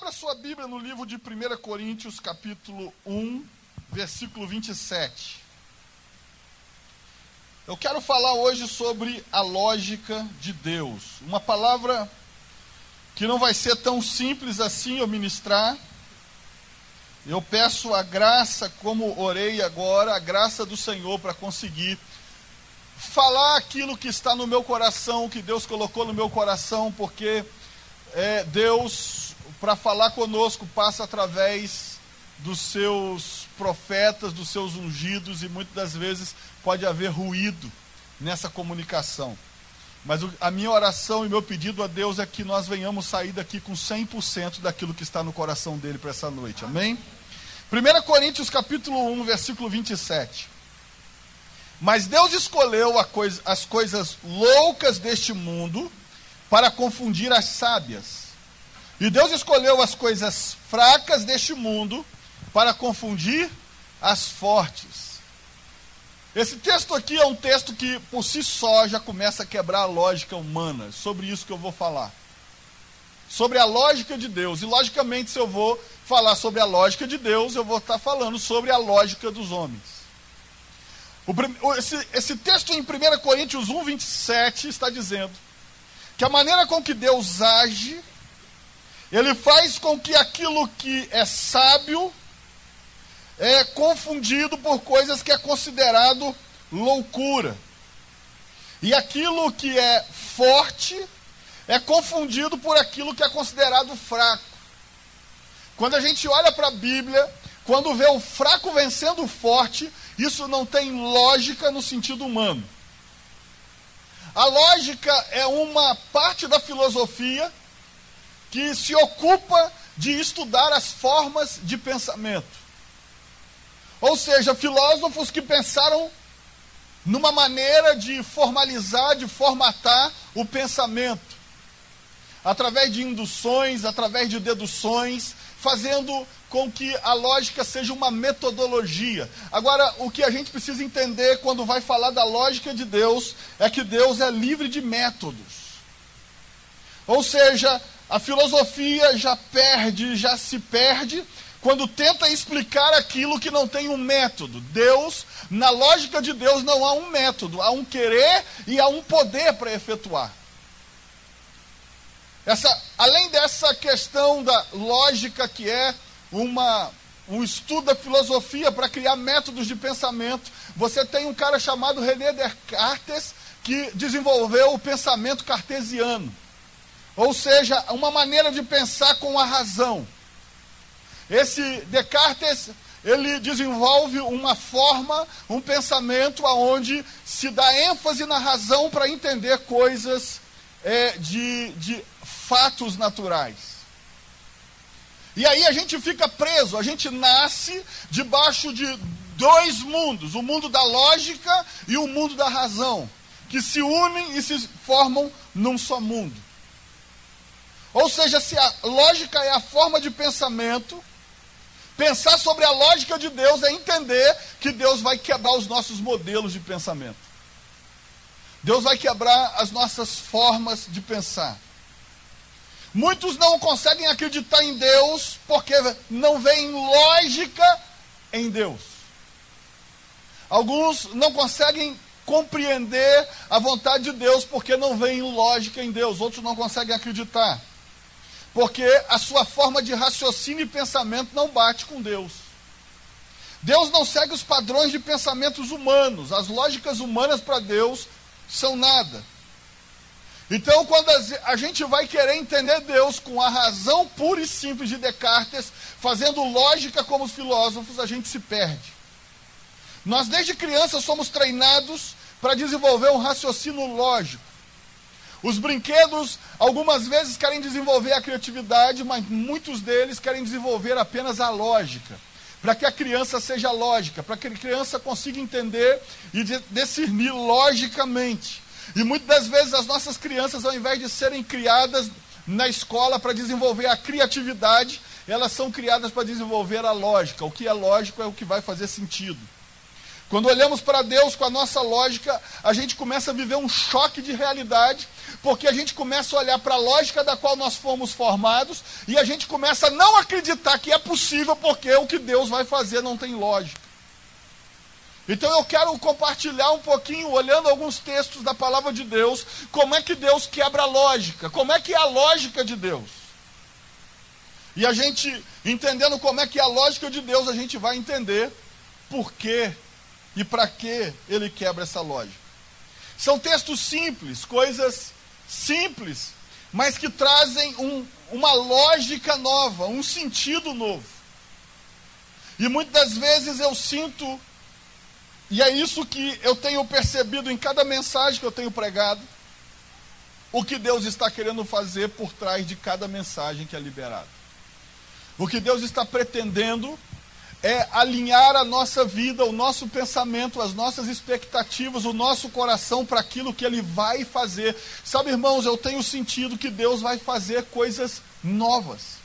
Abra sua Bíblia no livro de 1 Coríntios, capítulo 1, versículo 27. Eu quero falar hoje sobre a lógica de Deus. Uma palavra que não vai ser tão simples assim eu ministrar. Eu peço a graça, como orei agora, a graça do Senhor para conseguir falar aquilo que está no meu coração, que Deus colocou no meu coração, porque é, Deus para falar conosco passa através dos seus profetas, dos seus ungidos, e muitas das vezes pode haver ruído nessa comunicação. Mas a minha oração e meu pedido a Deus é que nós venhamos sair daqui com 100% daquilo que está no coração dele para essa noite. Amém? 1 Coríntios capítulo 1, versículo 27. Mas Deus escolheu coisa, as coisas loucas deste mundo para confundir as sábias. E Deus escolheu as coisas fracas deste mundo para confundir as fortes. Esse texto aqui é um texto que, por si só, já começa a quebrar a lógica humana. Sobre isso que eu vou falar. Sobre a lógica de Deus. E, logicamente, se eu vou falar sobre a lógica de Deus, eu vou estar falando sobre a lógica dos homens. O, esse, esse texto em 1 Coríntios 1, 27 está dizendo que a maneira com que Deus age ele faz com que aquilo que é sábio é confundido por coisas que é considerado loucura. E aquilo que é forte é confundido por aquilo que é considerado fraco. Quando a gente olha para a Bíblia, quando vê o fraco vencendo o forte, isso não tem lógica no sentido humano. A lógica é uma parte da filosofia que se ocupa de estudar as formas de pensamento. Ou seja, filósofos que pensaram numa maneira de formalizar, de formatar o pensamento, através de induções, através de deduções, fazendo com que a lógica seja uma metodologia. Agora, o que a gente precisa entender quando vai falar da lógica de Deus é que Deus é livre de métodos. Ou seja, a filosofia já perde, já se perde quando tenta explicar aquilo que não tem um método. Deus, na lógica de Deus, não há um método, há um querer e há um poder para efetuar. Essa, além dessa questão da lógica que é uma, um estudo da filosofia para criar métodos de pensamento, você tem um cara chamado René Descartes que desenvolveu o pensamento cartesiano. Ou seja, uma maneira de pensar com a razão. Esse Descartes, ele desenvolve uma forma, um pensamento aonde se dá ênfase na razão para entender coisas é, de, de fatos naturais. E aí a gente fica preso, a gente nasce debaixo de dois mundos, o mundo da lógica e o mundo da razão, que se unem e se formam num só mundo. Ou seja, se a lógica é a forma de pensamento, pensar sobre a lógica de Deus é entender que Deus vai quebrar os nossos modelos de pensamento. Deus vai quebrar as nossas formas de pensar. Muitos não conseguem acreditar em Deus porque não veem lógica em Deus. Alguns não conseguem compreender a vontade de Deus porque não veem lógica em Deus. Outros não conseguem acreditar porque a sua forma de raciocínio e pensamento não bate com Deus. Deus não segue os padrões de pensamentos humanos, as lógicas humanas para Deus são nada. Então, quando a gente vai querer entender Deus com a razão pura e simples de Descartes, fazendo lógica como os filósofos, a gente se perde. Nós, desde criança, somos treinados para desenvolver um raciocínio lógico. Os brinquedos, algumas vezes, querem desenvolver a criatividade, mas muitos deles querem desenvolver apenas a lógica. Para que a criança seja lógica, para que a criança consiga entender e discernir logicamente. E muitas das vezes as nossas crianças, ao invés de serem criadas na escola para desenvolver a criatividade, elas são criadas para desenvolver a lógica. O que é lógico é o que vai fazer sentido. Quando olhamos para Deus com a nossa lógica, a gente começa a viver um choque de realidade, porque a gente começa a olhar para a lógica da qual nós fomos formados e a gente começa a não acreditar que é possível, porque o que Deus vai fazer não tem lógica. Então eu quero compartilhar um pouquinho, olhando alguns textos da palavra de Deus, como é que Deus quebra a lógica, como é que é a lógica de Deus. E a gente, entendendo como é que é a lógica de Deus, a gente vai entender por quê e para que ele quebra essa lógica? São textos simples, coisas simples, mas que trazem um, uma lógica nova, um sentido novo. E muitas vezes eu sinto, e é isso que eu tenho percebido em cada mensagem que eu tenho pregado, o que Deus está querendo fazer por trás de cada mensagem que é liberada. O que Deus está pretendendo é alinhar a nossa vida, o nosso pensamento, as nossas expectativas, o nosso coração para aquilo que Ele vai fazer. Sabe, irmãos, eu tenho sentido que Deus vai fazer coisas novas,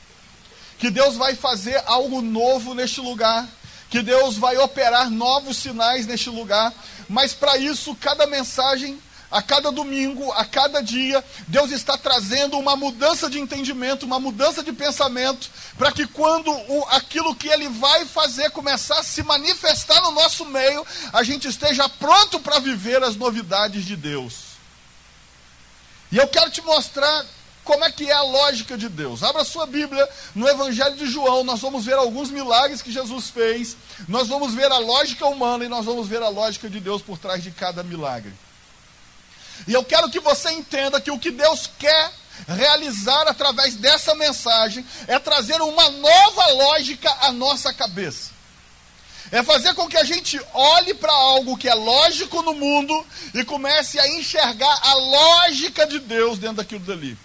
que Deus vai fazer algo novo neste lugar, que Deus vai operar novos sinais neste lugar, mas para isso, cada mensagem a cada domingo, a cada dia, Deus está trazendo uma mudança de entendimento, uma mudança de pensamento, para que quando o, aquilo que Ele vai fazer começar a se manifestar no nosso meio, a gente esteja pronto para viver as novidades de Deus. E eu quero te mostrar como é que é a lógica de Deus. Abra sua Bíblia no Evangelho de João, nós vamos ver alguns milagres que Jesus fez, nós vamos ver a lógica humana e nós vamos ver a lógica de Deus por trás de cada milagre. E eu quero que você entenda que o que Deus quer realizar através dessa mensagem é trazer uma nova lógica à nossa cabeça. É fazer com que a gente olhe para algo que é lógico no mundo e comece a enxergar a lógica de Deus dentro daquilo dali.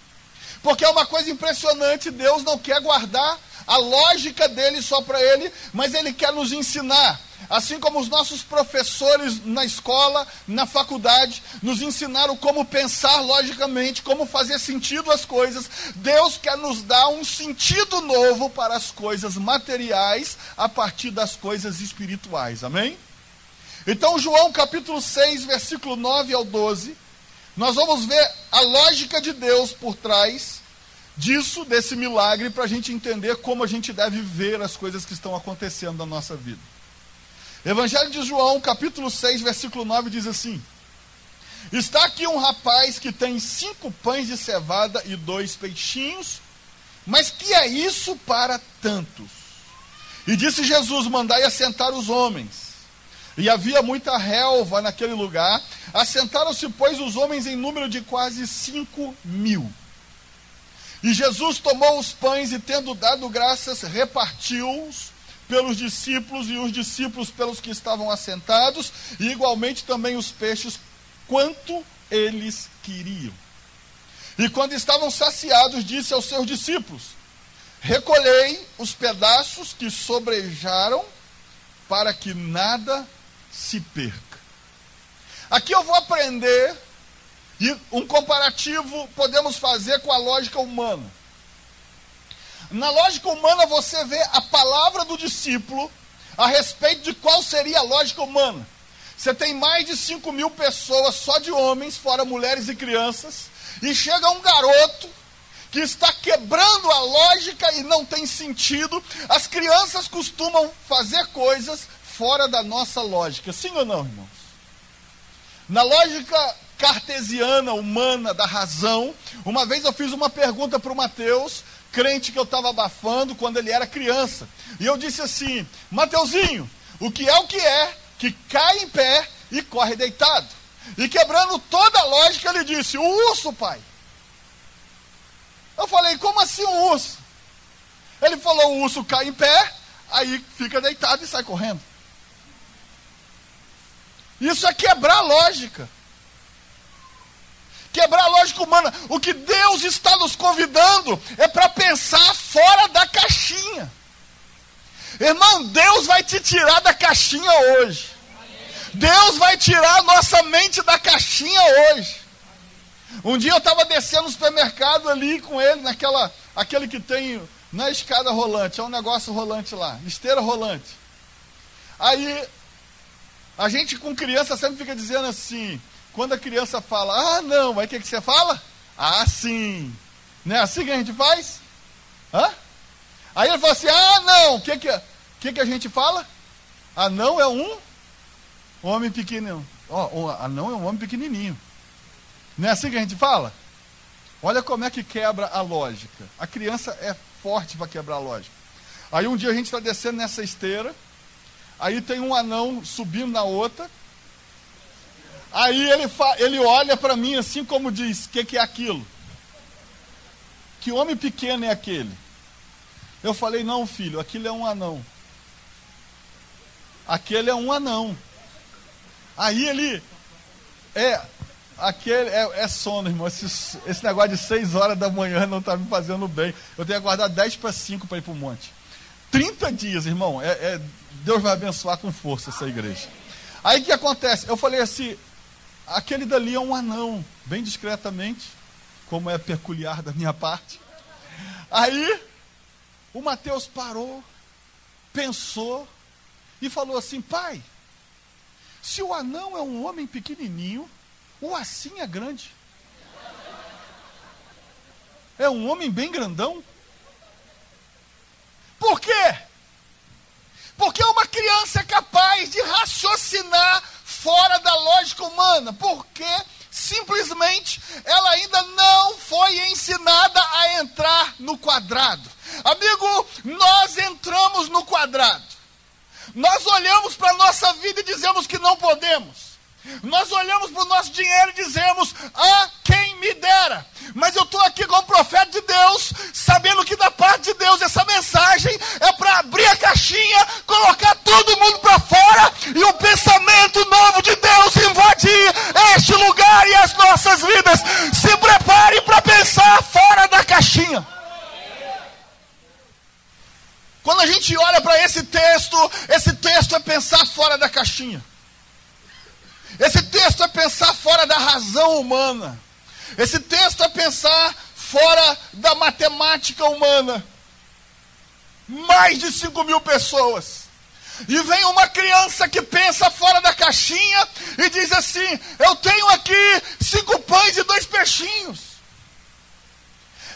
Porque é uma coisa impressionante, Deus não quer guardar a lógica dele só para ele, mas ele quer nos ensinar Assim como os nossos professores na escola, na faculdade, nos ensinaram como pensar logicamente, como fazer sentido as coisas, Deus quer nos dar um sentido novo para as coisas materiais a partir das coisas espirituais. Amém? Então, João capítulo 6, versículo 9 ao 12, nós vamos ver a lógica de Deus por trás disso, desse milagre, para a gente entender como a gente deve ver as coisas que estão acontecendo na nossa vida. Evangelho de João, capítulo 6, versículo 9, diz assim: Está aqui um rapaz que tem cinco pães de cevada e dois peixinhos, mas que é isso para tantos? E disse Jesus: Mandai assentar os homens. E havia muita relva naquele lugar. Assentaram-se, pois, os homens em número de quase cinco mil. E Jesus tomou os pães e, tendo dado graças, repartiu-os pelos discípulos e os discípulos pelos que estavam assentados, e igualmente também os peixes, quanto eles queriam. E quando estavam saciados, disse aos seus discípulos: Recolhei os pedaços que sobrejaram, para que nada se perca. Aqui eu vou aprender, e um comparativo podemos fazer com a lógica humana. Na lógica humana, você vê a palavra do discípulo a respeito de qual seria a lógica humana. Você tem mais de 5 mil pessoas só de homens, fora mulheres e crianças, e chega um garoto que está quebrando a lógica e não tem sentido. As crianças costumam fazer coisas fora da nossa lógica, sim ou não, irmãos? Na lógica cartesiana, humana, da razão, uma vez eu fiz uma pergunta para o Mateus crente que eu estava abafando quando ele era criança. E eu disse assim: Mateuzinho, o que é o que é que cai em pé e corre deitado? E quebrando toda a lógica, ele disse: O urso, pai. Eu falei: Como assim o urso? Ele falou: O urso cai em pé, aí fica deitado e sai correndo. Isso é quebrar a lógica quebrar a lógica humana. O que Deus está nos convidando é para pensar fora da caixinha. Irmão, Deus vai te tirar da caixinha hoje. Deus vai tirar a nossa mente da caixinha hoje. Um dia eu estava descendo no supermercado ali com ele, naquela, aquele que tem, na é escada rolante, é um negócio rolante lá, esteira rolante. Aí A gente com criança sempre fica dizendo assim, quando a criança fala, ah não, aí o que, que você fala? Ah sim. Não é assim que a gente faz? Hã? Aí ele fala assim, ah não, o que que, que que a gente fala? Ah não é um homem pequeno. Ó, oh, anão é um homem pequenininho. Não é assim que a gente fala? Olha como é que quebra a lógica. A criança é forte para quebrar a lógica. Aí um dia a gente está descendo nessa esteira, aí tem um anão subindo na outra. Aí ele, ele olha para mim assim como diz: O que, que é aquilo? Que homem pequeno é aquele? Eu falei: Não, filho, aquilo é um anão. Aquele é um anão. Aí ele. É, aquele é, é sono, irmão. Esse, esse, negócio de 6 horas da manhã não está me fazendo bem. Eu tenho que aguardar 10 para 5 para ir para o monte. 30 dias, irmão. É, é, Deus vai abençoar com força essa igreja. Aí o que acontece? Eu falei assim: aquele dali é um anão, bem discretamente, como é peculiar da minha parte. Aí o Mateus parou, pensou e falou assim: pai, se o anão é um homem pequenininho, o assim é grande. É um homem bem grandão. Por quê? Porque uma criança é capaz de raciocinar fora da lógica humana. Porque simplesmente ela ainda não foi ensinada a entrar no quadrado. Amigo, nós entramos no quadrado. Nós olhamos para a nossa vida e dizemos que não podemos. Nós olhamos para o nosso dinheiro e dizemos: Ah, quem me dera. Mas eu estou aqui como profeta de Deus, sabendo que da parte de Deus essa mensagem é para abrir a caixinha, colocar todo mundo para fora e o pensamento novo de Deus invadir este lugar e as nossas vidas. Se prepare para pensar fora da caixinha. Quando a gente olha para esse texto, esse texto é pensar fora da caixinha. Esse texto é pensar fora da razão humana. Esse texto é pensar fora da matemática humana. Mais de 5 mil pessoas. E vem uma criança que pensa fora da caixinha e diz assim: Eu tenho aqui cinco pães e dois peixinhos.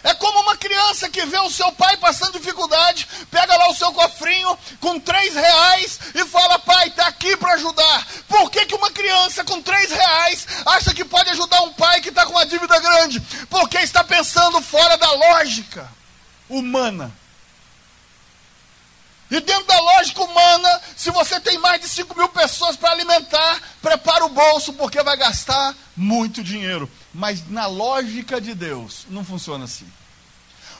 É como uma criança que vê o seu pai passando dificuldade, pega lá o seu cofrinho com três reais e fala, pai, está aqui para ajudar. Por que, que uma criança com três reais acha que pode ajudar um pai que está com uma dívida grande? Porque está pensando fora da lógica humana. E dentro da lógica humana, se você tem mais de 5 mil pessoas para alimentar, bolso, porque vai gastar muito dinheiro. Mas na lógica de Deus, não funciona assim.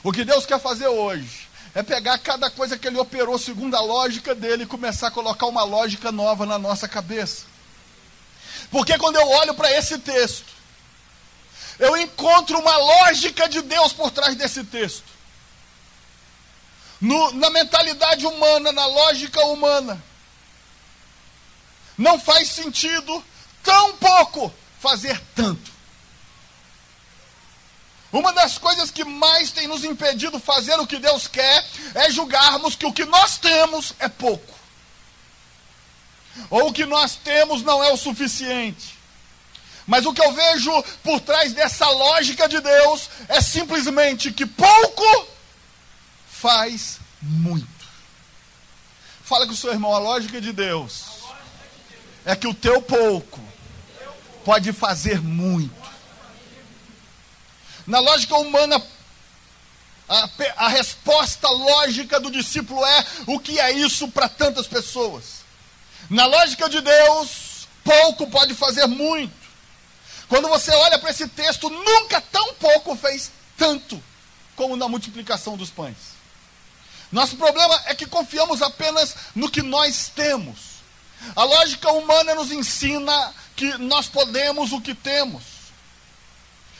O que Deus quer fazer hoje é pegar cada coisa que Ele operou segundo a lógica dele e começar a colocar uma lógica nova na nossa cabeça. Porque quando eu olho para esse texto, eu encontro uma lógica de Deus por trás desse texto no, na mentalidade humana, na lógica humana. Não faz sentido tão pouco fazer tanto. Uma das coisas que mais tem nos impedido fazer o que Deus quer é julgarmos que o que nós temos é pouco. Ou o que nós temos não é o suficiente. Mas o que eu vejo por trás dessa lógica de Deus é simplesmente que pouco faz muito. Fala com o seu irmão, a lógica de Deus é que o teu pouco pode fazer muito. Na lógica humana, a, a resposta lógica do discípulo é: o que é isso para tantas pessoas? Na lógica de Deus, pouco pode fazer muito. Quando você olha para esse texto, nunca tão pouco fez tanto como na multiplicação dos pães. Nosso problema é que confiamos apenas no que nós temos. A lógica humana nos ensina que nós podemos o que temos.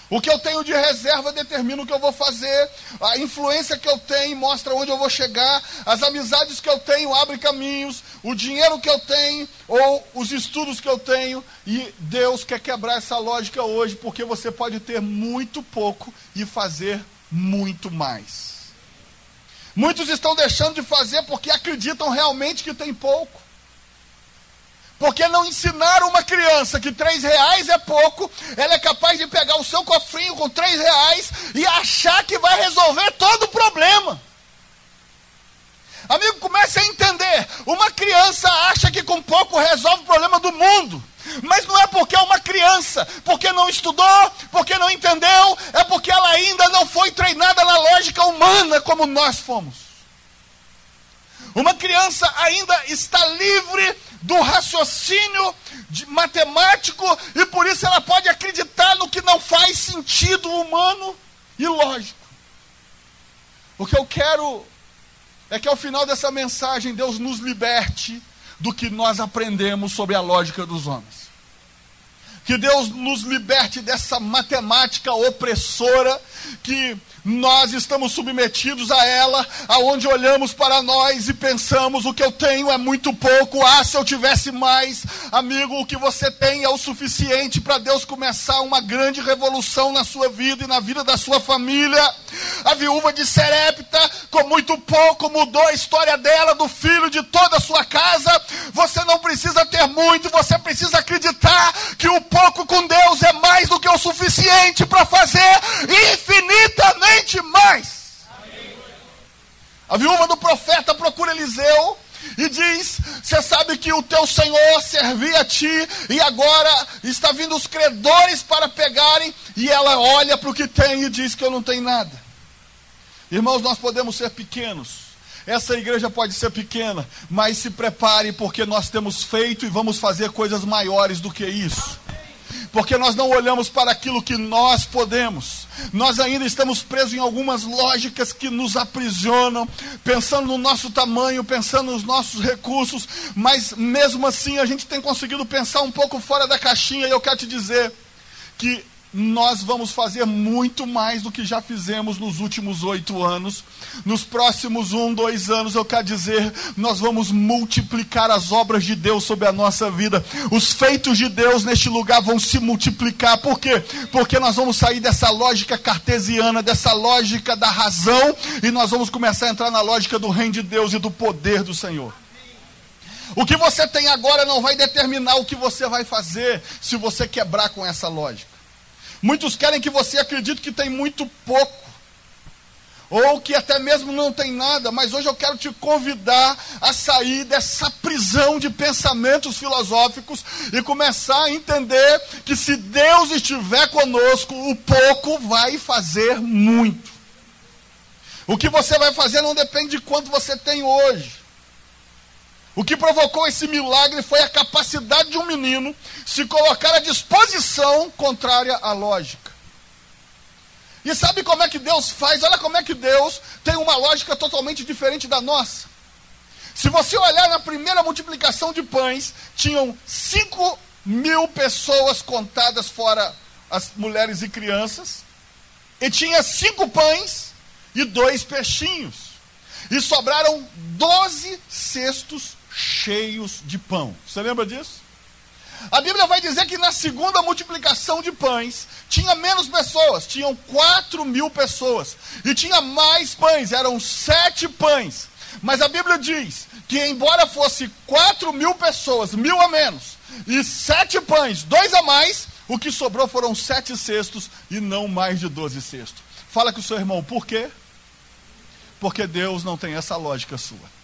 O que eu tenho de reserva determina o que eu vou fazer. A influência que eu tenho mostra onde eu vou chegar. As amizades que eu tenho abrem caminhos. O dinheiro que eu tenho ou os estudos que eu tenho. E Deus quer quebrar essa lógica hoje, porque você pode ter muito pouco e fazer muito mais. Muitos estão deixando de fazer porque acreditam realmente que tem pouco. Porque não ensinaram uma criança que três reais é pouco, ela é capaz de pegar o seu cofrinho com três reais e achar que vai resolver todo o problema. Amigo, comece a entender. Uma criança acha que com pouco resolve o problema do mundo. Mas não é porque é uma criança, porque não estudou, porque não entendeu, é porque ela ainda não foi treinada na lógica humana como nós fomos. Uma criança ainda está livre do raciocínio matemático e por isso ela pode acreditar no que não faz sentido humano e lógico. O que eu quero é que ao final dessa mensagem Deus nos liberte do que nós aprendemos sobre a lógica dos homens. Que Deus nos liberte dessa matemática opressora que nós estamos submetidos a ela, aonde olhamos para nós e pensamos: o que eu tenho é muito pouco, ah, se eu tivesse mais. Amigo, o que você tem é o suficiente para Deus começar uma grande revolução na sua vida e na vida da sua família. A viúva de Serepta, com muito pouco, mudou a história dela, do filho, de toda a sua casa. Você não precisa ter muito, você precisa acreditar que o pouco com Deus é mais do que o suficiente para fazer infinitamente mais. A viúva do profeta procura Eliseu e diz: Você sabe que o teu Senhor servia a ti e agora está vindo os credores para pegarem. E ela olha para o que tem e diz que eu não tenho nada. Irmãos, nós podemos ser pequenos. Essa igreja pode ser pequena, mas se prepare porque nós temos feito e vamos fazer coisas maiores do que isso porque nós não olhamos para aquilo que nós podemos. Nós ainda estamos presos em algumas lógicas que nos aprisionam, pensando no nosso tamanho, pensando nos nossos recursos, mas mesmo assim a gente tem conseguido pensar um pouco fora da caixinha, e eu quero te dizer que nós vamos fazer muito mais do que já fizemos nos últimos oito anos. Nos próximos um, dois anos, eu quero dizer, nós vamos multiplicar as obras de Deus sobre a nossa vida. Os feitos de Deus neste lugar vão se multiplicar. Por quê? Porque nós vamos sair dessa lógica cartesiana, dessa lógica da razão, e nós vamos começar a entrar na lógica do reino de Deus e do poder do Senhor. O que você tem agora não vai determinar o que você vai fazer se você quebrar com essa lógica. Muitos querem que você acredite que tem muito pouco, ou que até mesmo não tem nada, mas hoje eu quero te convidar a sair dessa prisão de pensamentos filosóficos e começar a entender que se Deus estiver conosco, o pouco vai fazer muito. O que você vai fazer não depende de quanto você tem hoje. O que provocou esse milagre foi a capacidade de um menino se colocar à disposição contrária à lógica. E sabe como é que Deus faz? Olha como é que Deus tem uma lógica totalmente diferente da nossa. Se você olhar na primeira multiplicação de pães, tinham 5 mil pessoas contadas, fora as mulheres e crianças, e tinha cinco pães e dois peixinhos. E sobraram 12 cestos cheios de pão. Você lembra disso? A Bíblia vai dizer que na segunda multiplicação de pães tinha menos pessoas, tinham quatro mil pessoas, e tinha mais pães, eram sete pães. Mas a Bíblia diz que, embora fosse quatro mil pessoas, mil a menos, e sete pães, dois a mais, o que sobrou foram sete cestos e não mais de doze cestos. Fala com o seu irmão, por quê? Porque Deus não tem essa lógica sua.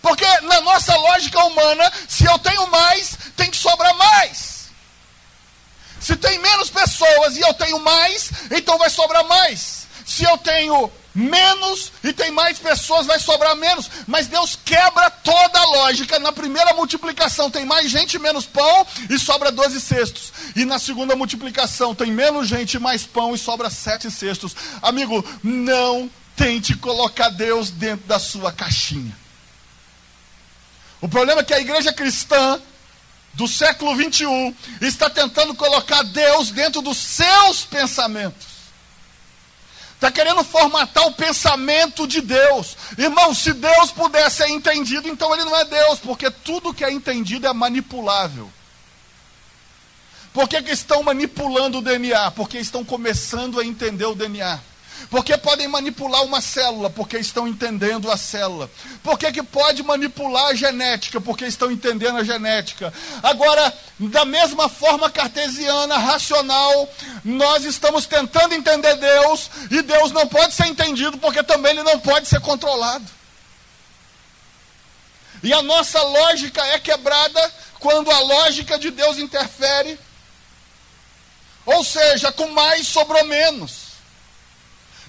Porque na nossa lógica humana, se eu tenho mais, tem que sobrar mais. Se tem menos pessoas e eu tenho mais, então vai sobrar mais. Se eu tenho menos e tem mais pessoas, vai sobrar menos. Mas Deus quebra toda a lógica. Na primeira multiplicação tem mais gente, menos pão e sobra 12 cestos. E na segunda multiplicação tem menos gente, mais pão e sobra sete cestos. Amigo, não tente colocar Deus dentro da sua caixinha. O problema é que a igreja cristã do século 21 está tentando colocar Deus dentro dos seus pensamentos. Está querendo formatar o pensamento de Deus. Irmão, se Deus pudesse ser entendido, então ele não é Deus, porque tudo que é entendido é manipulável. Por que, que estão manipulando o DNA? Porque estão começando a entender o DNA. Porque podem manipular uma célula, porque estão entendendo a célula. Por que, que pode manipular a genética? Porque estão entendendo a genética. Agora, da mesma forma cartesiana, racional, nós estamos tentando entender Deus, e Deus não pode ser entendido, porque também ele não pode ser controlado. E a nossa lógica é quebrada quando a lógica de Deus interfere. Ou seja, com mais sobrou menos.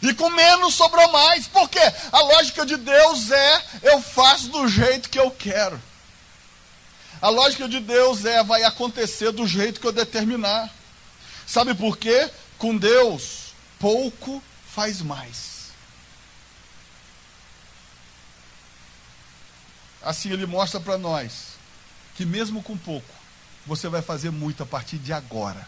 E com menos sobrou mais. Por quê? A lógica de Deus é: eu faço do jeito que eu quero. A lógica de Deus é: vai acontecer do jeito que eu determinar. Sabe por quê? Com Deus, pouco faz mais. Assim ele mostra para nós que mesmo com pouco, você vai fazer muito a partir de agora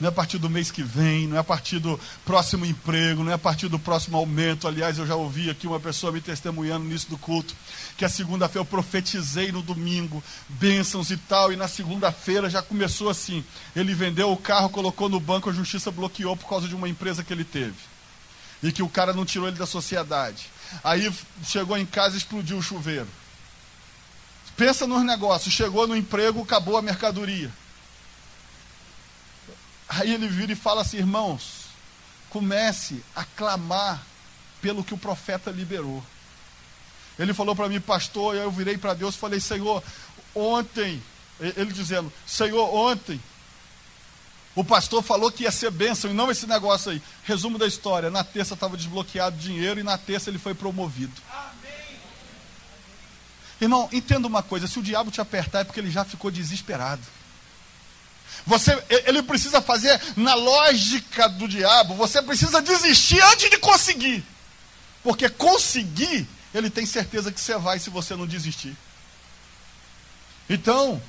não é a partir do mês que vem, não é a partir do próximo emprego, não é a partir do próximo aumento. Aliás, eu já ouvi aqui uma pessoa me testemunhando nisso do culto, que a segunda-feira eu profetizei no domingo, bênçãos e tal, e na segunda-feira já começou assim. Ele vendeu o carro, colocou no banco, a justiça bloqueou por causa de uma empresa que ele teve. E que o cara não tirou ele da sociedade. Aí chegou em casa e explodiu o chuveiro. Pensa nos negócios, chegou no emprego, acabou a mercadoria. Aí ele vira e fala assim: irmãos, comece a clamar pelo que o profeta liberou. Ele falou para mim, pastor, eu virei para Deus e falei: Senhor, ontem, ele dizendo: Senhor, ontem, o pastor falou que ia ser bênção e não esse negócio aí. Resumo da história: na terça estava desbloqueado dinheiro e na terça ele foi promovido. Amém. Irmão, entenda uma coisa: se o diabo te apertar é porque ele já ficou desesperado. Você, ele precisa fazer na lógica do diabo, você precisa desistir antes de conseguir. Porque conseguir, ele tem certeza que você vai se você não desistir. Então,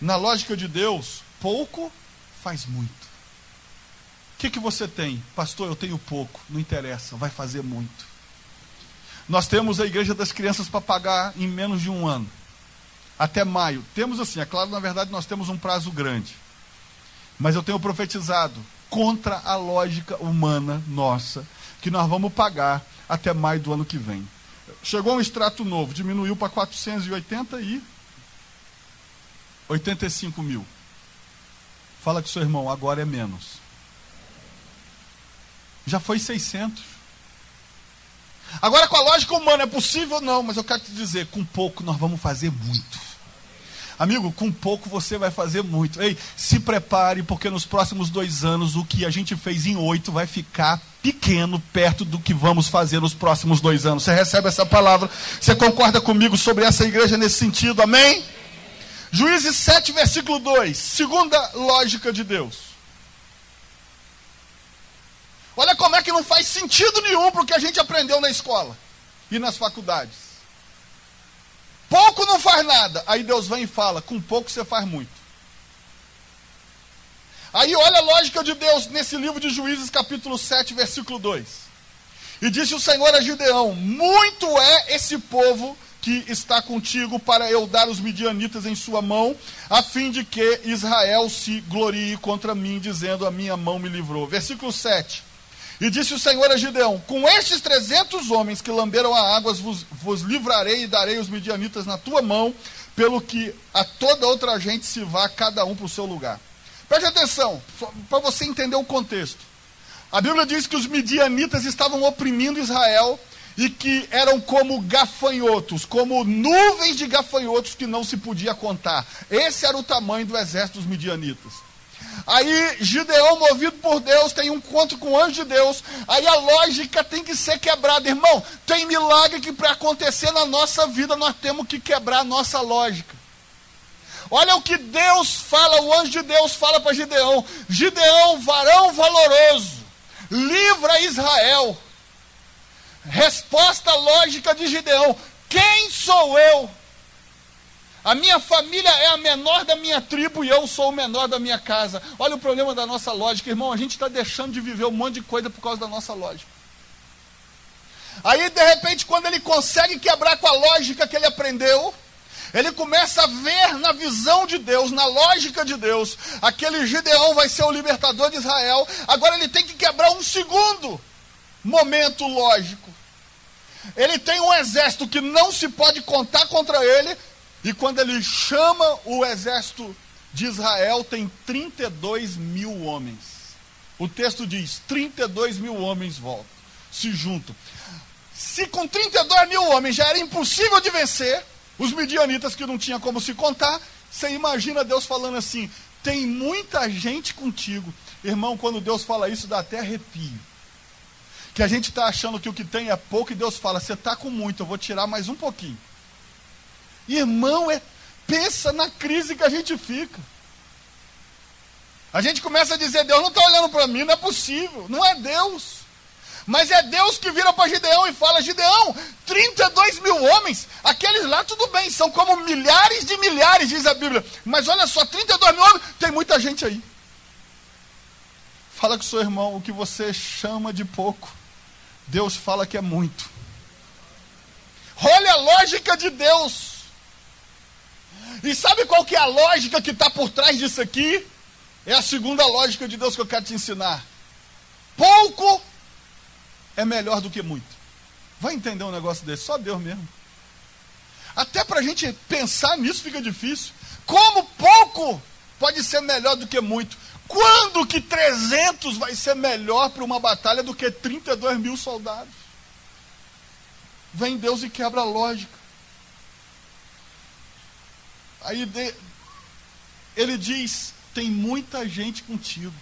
na lógica de Deus, pouco faz muito. O que, que você tem? Pastor, eu tenho pouco, não interessa, vai fazer muito. Nós temos a igreja das crianças para pagar em menos de um ano. Até maio. Temos assim, é claro, na verdade, nós temos um prazo grande. Mas eu tenho profetizado contra a lógica humana nossa, que nós vamos pagar até maio do ano que vem. Chegou um extrato novo, diminuiu para 480 e 85 mil. Fala com seu irmão, agora é menos. Já foi 600. Agora, com a lógica humana, é possível? Não, mas eu quero te dizer: com pouco nós vamos fazer muito. Amigo, com pouco você vai fazer muito. Ei, se prepare, porque nos próximos dois anos o que a gente fez em oito vai ficar pequeno perto do que vamos fazer nos próximos dois anos. Você recebe essa palavra? Você concorda comigo sobre essa igreja nesse sentido? Amém? Juízes 7, versículo 2. Segunda lógica de Deus. Olha como é que não faz sentido nenhum para o que a gente aprendeu na escola e nas faculdades. Pouco não faz nada. Aí Deus vem e fala: com pouco você faz muito. Aí olha a lógica de Deus nesse livro de Juízes, capítulo 7, versículo 2. E disse o Senhor a Gideão: Muito é esse povo que está contigo para eu dar os midianitas em sua mão, a fim de que Israel se glorie contra mim, dizendo: A minha mão me livrou. Versículo 7. E disse o Senhor a Gideão: Com estes trezentos homens que lamberam a água, vos, vos livrarei e darei os midianitas na tua mão, pelo que a toda outra gente se vá, cada um para o seu lugar. Preste atenção, para você entender o contexto. A Bíblia diz que os midianitas estavam oprimindo Israel e que eram como gafanhotos, como nuvens de gafanhotos que não se podia contar. Esse era o tamanho do exército dos midianitas. Aí Gideão, movido por Deus, tem um encontro com o anjo de Deus. Aí a lógica tem que ser quebrada. Irmão, tem milagre que para acontecer na nossa vida nós temos que quebrar a nossa lógica. Olha o que Deus fala, o anjo de Deus fala para Gideão: Gideão, varão valoroso, livra Israel. Resposta lógica de Gideão: Quem sou eu a minha família é a menor da minha tribo e eu sou o menor da minha casa. Olha o problema da nossa lógica, irmão. A gente está deixando de viver um monte de coisa por causa da nossa lógica. Aí, de repente, quando ele consegue quebrar com a lógica que ele aprendeu, ele começa a ver na visão de Deus, na lógica de Deus, aquele Gideão vai ser o libertador de Israel. Agora ele tem que quebrar um segundo. momento lógico. Ele tem um exército que não se pode contar contra ele, e quando ele chama o exército de Israel, tem 32 mil homens. O texto diz: 32 mil homens voltam, se juntam. Se com 32 mil homens já era impossível de vencer, os midianitas que não tinha como se contar, você imagina Deus falando assim: tem muita gente contigo. Irmão, quando Deus fala isso, dá até arrepio. Que a gente está achando que o que tem é pouco e Deus fala: você está com muito, eu vou tirar mais um pouquinho. Irmão, é, pensa na crise que a gente fica. A gente começa a dizer: Deus não está olhando para mim, não é possível. Não é Deus. Mas é Deus que vira para Gideão e fala: Gideão, 32 mil homens, aqueles lá tudo bem, são como milhares de milhares, diz a Bíblia. Mas olha só, 32 mil homens, tem muita gente aí. Fala com seu irmão, o que você chama de pouco, Deus fala que é muito. Olha a lógica de Deus. E sabe qual que é a lógica que está por trás disso aqui? É a segunda lógica de Deus que eu quero te ensinar. Pouco é melhor do que muito. Vai entender um negócio desse? Só Deus mesmo. Até para a gente pensar nisso fica difícil. Como pouco pode ser melhor do que muito? Quando que 300 vai ser melhor para uma batalha do que 32 mil soldados? Vem Deus e quebra a lógica. Aí de, ele diz: tem muita gente contigo.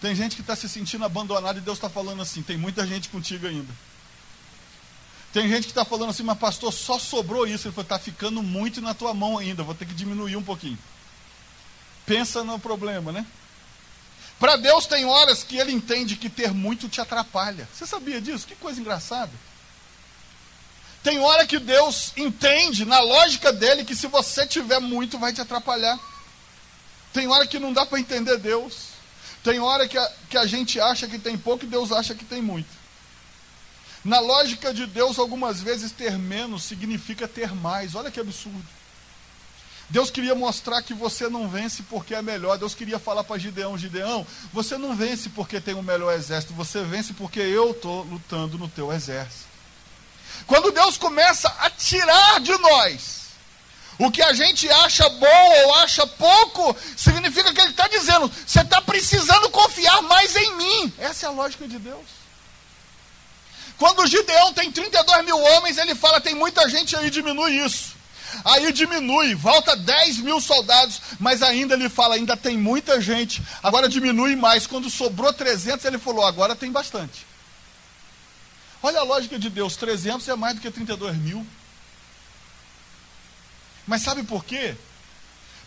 Tem gente que está se sentindo abandonada e Deus está falando assim: tem muita gente contigo ainda. Tem gente que está falando assim, mas pastor, só sobrou isso. Ele falou: está ficando muito na tua mão ainda, vou ter que diminuir um pouquinho. Pensa no problema, né? Para Deus tem horas que ele entende que ter muito te atrapalha. Você sabia disso? Que coisa engraçada. Tem hora que Deus entende, na lógica dele, que se você tiver muito, vai te atrapalhar. Tem hora que não dá para entender Deus. Tem hora que a, que a gente acha que tem pouco e Deus acha que tem muito. Na lógica de Deus, algumas vezes ter menos significa ter mais. Olha que absurdo. Deus queria mostrar que você não vence porque é melhor. Deus queria falar para Gideão: Gideão, você não vence porque tem o melhor exército, você vence porque eu estou lutando no teu exército. Quando Deus começa a tirar de nós o que a gente acha bom ou acha pouco, significa que ele está dizendo: você está precisando confiar mais em mim. Essa é a lógica de Deus. Quando Gideão tem 32 mil homens, ele fala: tem muita gente aí, diminui isso. Aí diminui, volta 10 mil soldados, mas ainda ele fala: ainda tem muita gente. Agora diminui mais. Quando sobrou 300, ele falou: agora tem bastante. Olha a lógica de Deus: 300 é mais do que 32 mil. Mas sabe por quê?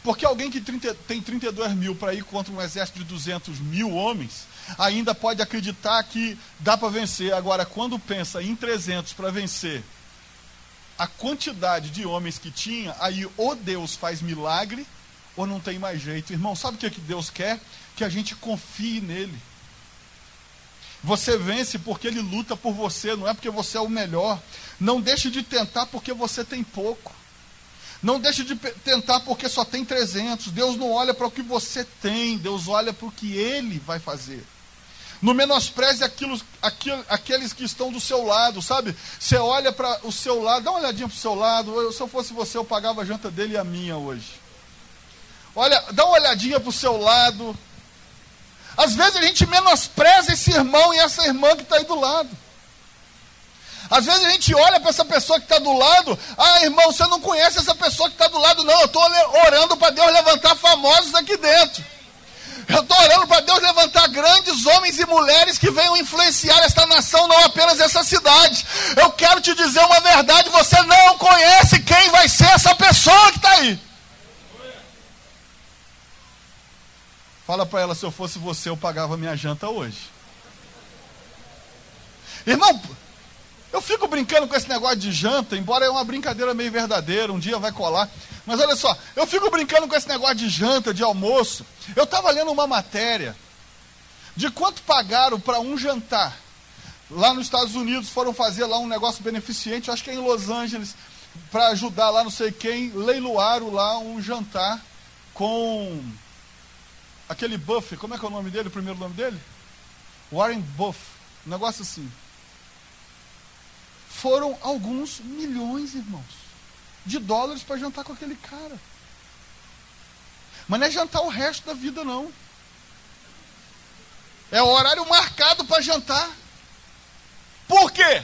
Porque alguém que 30, tem 32 mil para ir contra um exército de 200 mil homens, ainda pode acreditar que dá para vencer. Agora, quando pensa em 300 para vencer a quantidade de homens que tinha, aí ou Deus faz milagre, ou não tem mais jeito. Irmão, sabe o que, é que Deus quer? Que a gente confie nele. Você vence porque ele luta por você, não é porque você é o melhor. Não deixe de tentar porque você tem pouco. Não deixe de tentar porque só tem 300. Deus não olha para o que você tem, Deus olha para o que Ele vai fazer. Não menospreze aquilo, aquilo, aqueles que estão do seu lado, sabe? Você olha para o seu lado, dá uma olhadinha para o seu lado. Eu, se eu fosse você, eu pagava a janta dele e a minha hoje. Olha, dá uma olhadinha para o seu lado. Às vezes a gente menospreza esse irmão e essa irmã que está aí do lado. Às vezes a gente olha para essa pessoa que está do lado, ah, irmão, você não conhece essa pessoa que está do lado, não. Eu estou orando para Deus levantar famosos aqui dentro. Eu estou orando para Deus levantar grandes homens e mulheres que venham influenciar esta nação, não apenas essa cidade. Eu quero te dizer uma verdade: você não conhece quem vai ser essa pessoa que está aí. Fala para ela: se eu fosse você, eu pagava minha janta hoje. Irmão, eu fico brincando com esse negócio de janta, embora é uma brincadeira meio verdadeira, um dia vai colar. Mas olha só, eu fico brincando com esse negócio de janta, de almoço. Eu estava lendo uma matéria de quanto pagaram para um jantar. Lá nos Estados Unidos foram fazer lá um negócio beneficente, acho que é em Los Angeles, para ajudar lá não sei quem, leiloaram lá um jantar com aquele Buffett, como é que é o nome dele, o primeiro nome dele? Warren Buffett Um negócio assim. Foram alguns milhões, irmãos, de dólares para jantar com aquele cara. Mas não é jantar o resto da vida, não. É o horário marcado para jantar. Por quê?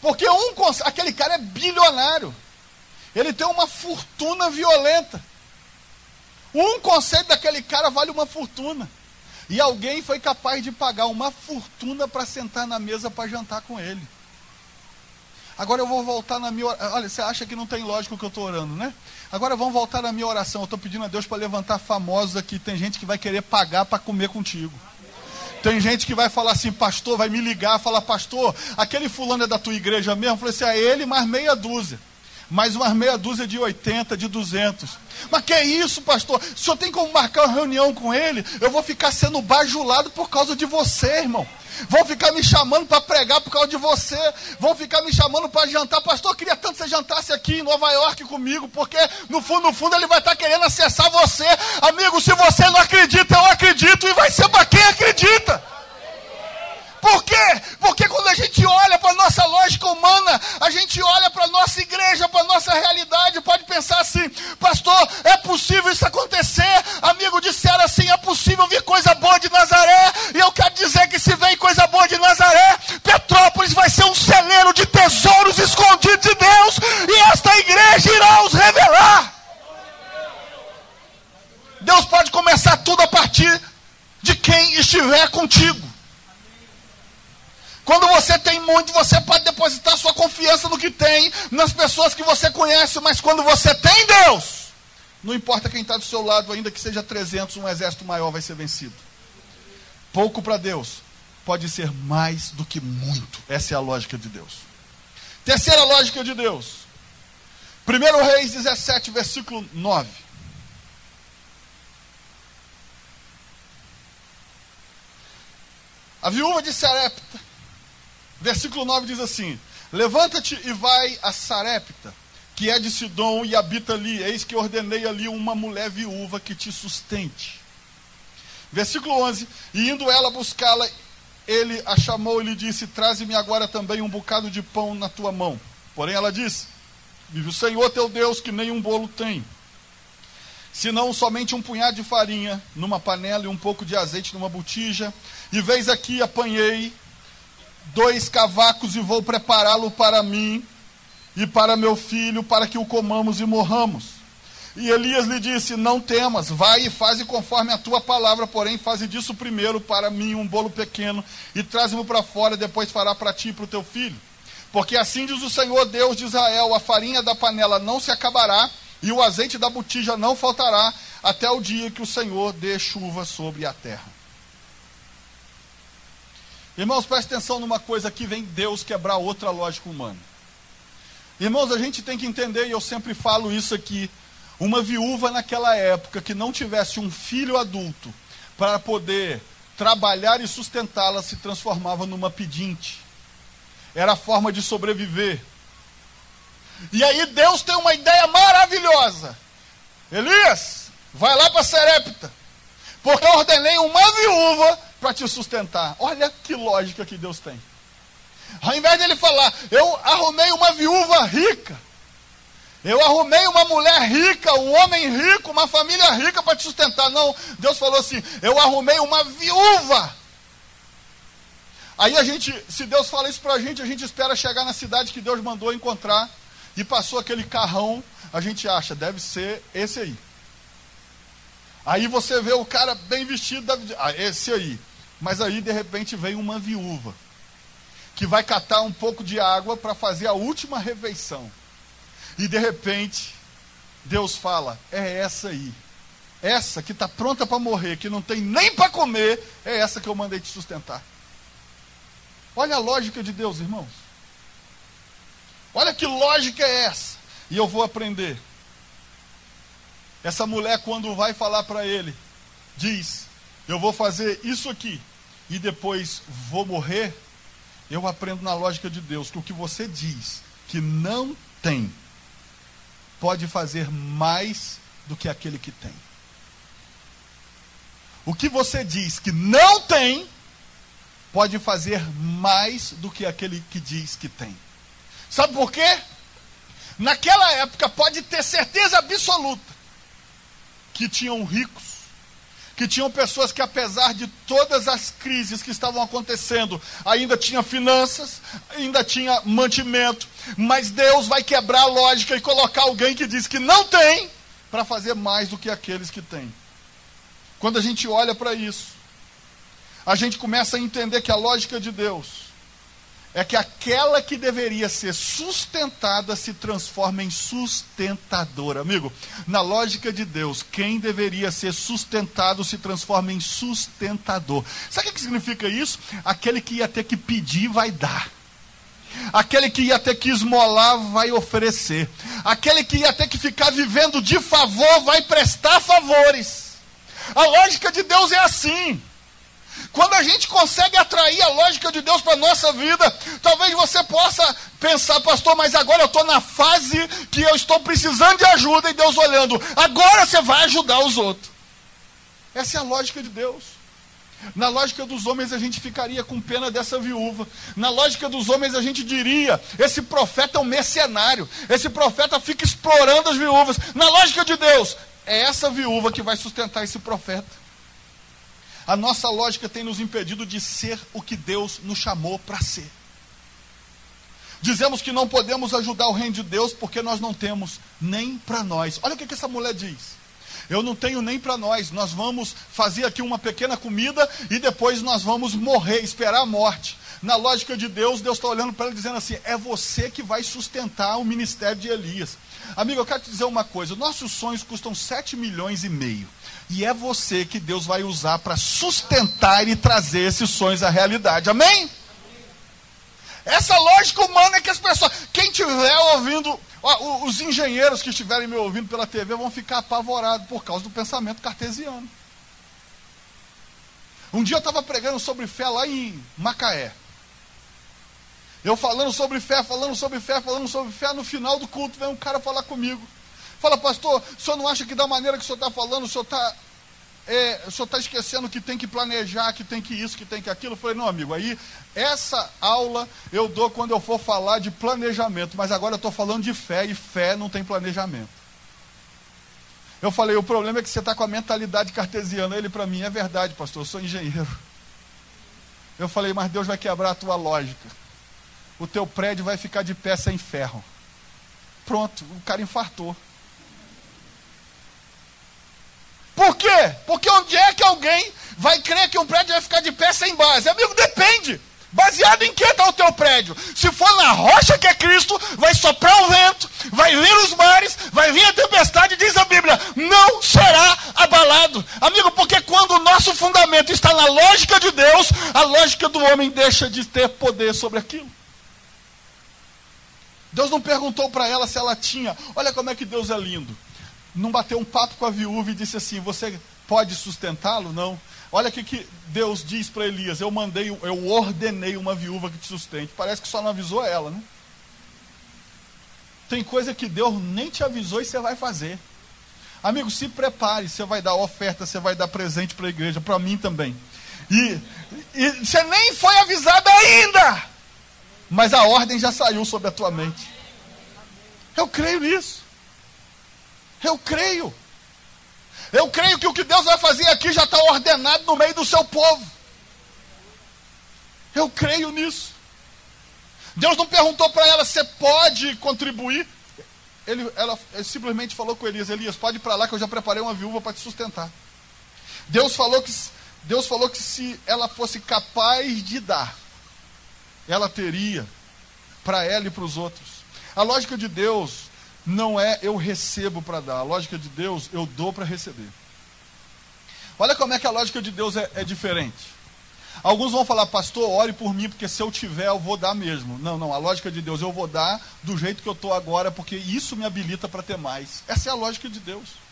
Porque um, aquele cara é bilionário. Ele tem uma fortuna violenta. Um conceito daquele cara vale uma fortuna. E alguém foi capaz de pagar uma fortuna para sentar na mesa para jantar com ele. Agora eu vou voltar na minha oração. Olha, você acha que não tem lógico que eu estou orando, né? Agora vamos voltar na minha oração. Eu estou pedindo a Deus para levantar famosos aqui. Tem gente que vai querer pagar para comer contigo. Tem gente que vai falar assim, pastor, vai me ligar, falar, pastor, aquele fulano é da tua igreja mesmo? Eu falei assim, é ele mais meia dúzia mais umas meia dúzia de 80, de 200. Mas que é isso, pastor? O senhor tem como marcar uma reunião com ele? Eu vou ficar sendo bajulado por causa de você, irmão. Vão ficar me chamando para pregar por causa de você. Vão ficar me chamando para jantar. Pastor, eu queria tanto que você jantasse aqui em Nova York comigo, porque no fundo, no fundo, ele vai estar tá querendo acessar você. Amigo, se você não acredita, eu acredito e vai ser para quem acredita. Por quê? Porque quando a gente olha para a nossa lógica humana, a gente olha para a nossa igreja, para a nossa realidade, pode pensar assim, pastor, é possível isso acontecer? Amigo, disseram assim, é possível vir coisa boa de Nazaré, e eu quero dizer que se vem coisa boa de Nazaré, Petrópolis vai ser um celeiro de tesouros escondidos de Deus, e esta igreja irá os revelar. Deus pode começar tudo a partir de quem estiver contigo. Quando você tem muito, você pode depositar sua confiança no que tem, nas pessoas que você conhece, mas quando você tem Deus, não importa quem está do seu lado, ainda que seja 300, um exército maior vai ser vencido. Pouco para Deus pode ser mais do que muito. Essa é a lógica de Deus. Terceira lógica de Deus. 1 Reis 17, versículo 9. A viúva de Sarepta Versículo 9 diz assim: Levanta-te e vai a Sarepta, que é de Sidom e habita ali. Eis que ordenei ali uma mulher viúva que te sustente. Versículo 11: E indo ela buscá-la, ele a chamou e lhe disse: Traze-me agora também um bocado de pão na tua mão. Porém ela disse: Vive o Senhor teu Deus, que nem um bolo tem, senão somente um punhado de farinha numa panela e um pouco de azeite numa botija. E veis aqui, apanhei dois cavacos e vou prepará-lo para mim e para meu filho, para que o comamos e morramos. E Elias lhe disse: Não temas, vai e faze conforme a tua palavra, porém faze disso primeiro para mim um bolo pequeno e traze-mo para fora, depois fará para ti e para o teu filho. Porque assim diz o Senhor Deus de Israel: a farinha da panela não se acabará e o azeite da botija não faltará, até o dia que o Senhor dê chuva sobre a terra. Irmãos, preste atenção numa coisa aqui, vem Deus quebrar outra lógica humana. Irmãos, a gente tem que entender, e eu sempre falo isso aqui, uma viúva naquela época que não tivesse um filho adulto para poder trabalhar e sustentá-la se transformava numa pedinte. Era a forma de sobreviver. E aí Deus tem uma ideia maravilhosa. Elias, vai lá para Serepta, porque eu ordenei uma viúva para te sustentar. Olha que lógica que Deus tem. Ao invés de ele falar, eu arrumei uma viúva rica, eu arrumei uma mulher rica, um homem rico, uma família rica para te sustentar. Não, Deus falou assim: eu arrumei uma viúva. Aí a gente, se Deus fala isso para a gente, a gente espera chegar na cidade que Deus mandou encontrar e passou aquele carrão, a gente acha, deve ser esse aí. Aí você vê o cara bem vestido, ah, esse aí. Mas aí, de repente, vem uma viúva que vai catar um pouco de água para fazer a última refeição. E de repente, Deus fala: é essa aí. Essa que está pronta para morrer, que não tem nem para comer, é essa que eu mandei te sustentar. Olha a lógica de Deus, irmãos. Olha que lógica é essa. E eu vou aprender. Essa mulher, quando vai falar para ele, diz: Eu vou fazer isso aqui e depois vou morrer, eu aprendo na lógica de Deus que o que você diz que não tem, pode fazer mais do que aquele que tem. O que você diz que não tem, pode fazer mais do que aquele que diz que tem. Sabe por quê? Naquela época, pode ter certeza absoluta que tinham ricos, que tinham pessoas que, apesar de todas as crises que estavam acontecendo, ainda tinha finanças, ainda tinha mantimento, mas Deus vai quebrar a lógica e colocar alguém que diz que não tem, para fazer mais do que aqueles que têm. Quando a gente olha para isso, a gente começa a entender que a lógica de Deus é que aquela que deveria ser sustentada se transforma em sustentadora. Amigo, na lógica de Deus, quem deveria ser sustentado se transforma em sustentador. Sabe o que significa isso? Aquele que ia ter que pedir vai dar. Aquele que ia ter que esmolar vai oferecer. Aquele que ia ter que ficar vivendo de favor vai prestar favores. A lógica de Deus é assim. Quando a gente consegue atrair a lógica de Deus para nossa vida, talvez você possa pensar, pastor, mas agora eu estou na fase que eu estou precisando de ajuda e Deus olhando, agora você vai ajudar os outros. Essa é a lógica de Deus. Na lógica dos homens, a gente ficaria com pena dessa viúva. Na lógica dos homens, a gente diria: esse profeta é um mercenário. Esse profeta fica explorando as viúvas. Na lógica de Deus, é essa viúva que vai sustentar esse profeta. A nossa lógica tem nos impedido de ser o que Deus nos chamou para ser. Dizemos que não podemos ajudar o reino de Deus porque nós não temos nem para nós. Olha o que, que essa mulher diz. Eu não tenho nem para nós. Nós vamos fazer aqui uma pequena comida e depois nós vamos morrer, esperar a morte. Na lógica de Deus, Deus está olhando para ela dizendo assim: é você que vai sustentar o ministério de Elias. Amigo, eu quero te dizer uma coisa: nossos sonhos custam 7 milhões e meio. E é você que Deus vai usar para sustentar e trazer esses sonhos à realidade. Amém? Essa lógica humana é que as pessoas. Quem estiver ouvindo, ó, os engenheiros que estiverem me ouvindo pela TV vão ficar apavorados por causa do pensamento cartesiano. Um dia eu estava pregando sobre fé lá em Macaé. Eu falando sobre fé, falando sobre fé, falando sobre fé. No final do culto vem um cara falar comigo. Fala, pastor, o senhor não acha que da maneira que o senhor está falando, o senhor está é, o senhor está esquecendo que tem que planejar, que tem que isso, que tem que aquilo. Eu falei, não, amigo, aí essa aula eu dou quando eu for falar de planejamento, mas agora eu estou falando de fé e fé não tem planejamento. Eu falei, o problema é que você está com a mentalidade cartesiana. Ele para mim é verdade, pastor, eu sou engenheiro. Eu falei, mas Deus vai quebrar a tua lógica. O teu prédio vai ficar de pé sem ferro. Pronto, o cara infartou. Por quê? Porque onde é que alguém vai crer que um prédio vai ficar de pé sem base? Amigo, depende. Baseado em que está o teu prédio? Se for na rocha que é Cristo, vai soprar o vento, vai vir os mares, vai vir a tempestade, diz a Bíblia, não será abalado. Amigo, porque quando o nosso fundamento está na lógica de Deus, a lógica do homem deixa de ter poder sobre aquilo. Deus não perguntou para ela se ela tinha. Olha como é que Deus é lindo não bateu um papo com a viúva e disse assim: Você pode sustentá-lo? Não. Olha o que Deus diz para Elias: Eu mandei, eu ordenei uma viúva que te sustente. Parece que só não avisou ela, né? Tem coisa que Deus nem te avisou e você vai fazer. Amigo, se prepare, você vai dar oferta, você vai dar presente para a igreja, para mim também. E, e você nem foi avisado ainda, mas a ordem já saiu sobre a tua mente. Eu creio nisso. Eu creio. Eu creio que o que Deus vai fazer aqui já está ordenado no meio do seu povo. Eu creio nisso. Deus não perguntou para ela, você pode contribuir? Ele, ela ele simplesmente falou com Elias, Elias, pode ir para lá que eu já preparei uma viúva para te sustentar. Deus falou que Deus falou que se ela fosse capaz de dar, ela teria para ela e para os outros. A lógica de Deus não é eu recebo para dar. A lógica de Deus, eu dou para receber. Olha como é que a lógica de Deus é, é, diferente. Alguns vão falar, pastor, ore por mim, porque se eu tiver, eu vou dar mesmo. Não, não, a lógica de Deus, eu vou dar do jeito que eu estou agora, porque isso me habilita para ter mais. Essa é a lógica de Deus.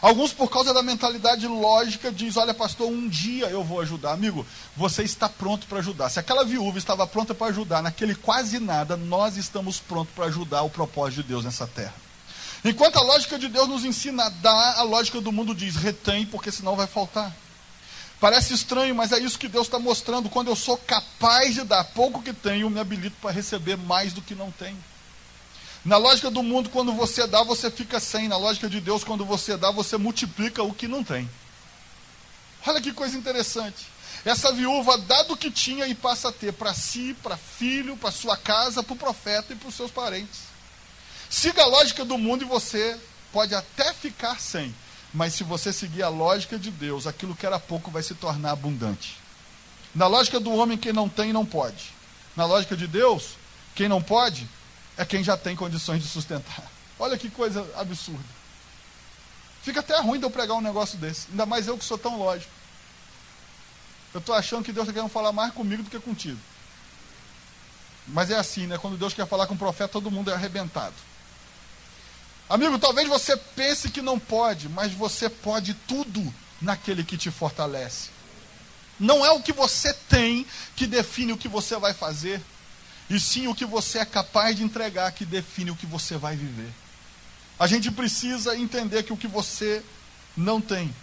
Alguns, por causa da mentalidade lógica, diz: Olha, pastor, um dia eu vou ajudar. Amigo, você está pronto para ajudar. Se aquela viúva estava pronta para ajudar, naquele quase nada, nós estamos prontos para ajudar o propósito de Deus nessa terra. Enquanto a lógica de Deus nos ensina a dar, a lógica do mundo diz: retém, porque senão vai faltar. Parece estranho, mas é isso que Deus está mostrando. Quando eu sou capaz de dar pouco que tenho, me habilito para receber mais do que não tenho. Na lógica do mundo, quando você dá, você fica sem. Na lógica de Deus, quando você dá, você multiplica o que não tem. Olha que coisa interessante. Essa viúva dá do que tinha e passa a ter para si, para filho, para sua casa, para o profeta e para os seus parentes. Siga a lógica do mundo e você pode até ficar sem. Mas se você seguir a lógica de Deus, aquilo que era pouco vai se tornar abundante. Na lógica do homem, quem não tem, não pode. Na lógica de Deus, quem não pode é quem já tem condições de sustentar. Olha que coisa absurda. Fica até ruim de eu pregar um negócio desse. Ainda mais eu que sou tão lógico. Eu estou achando que Deus está querendo falar mais comigo do que contigo. Mas é assim, né? Quando Deus quer falar com o profeta, todo mundo é arrebentado. Amigo, talvez você pense que não pode, mas você pode tudo naquele que te fortalece. Não é o que você tem que define o que você vai fazer, e sim o que você é capaz de entregar que define o que você vai viver. A gente precisa entender que o que você não tem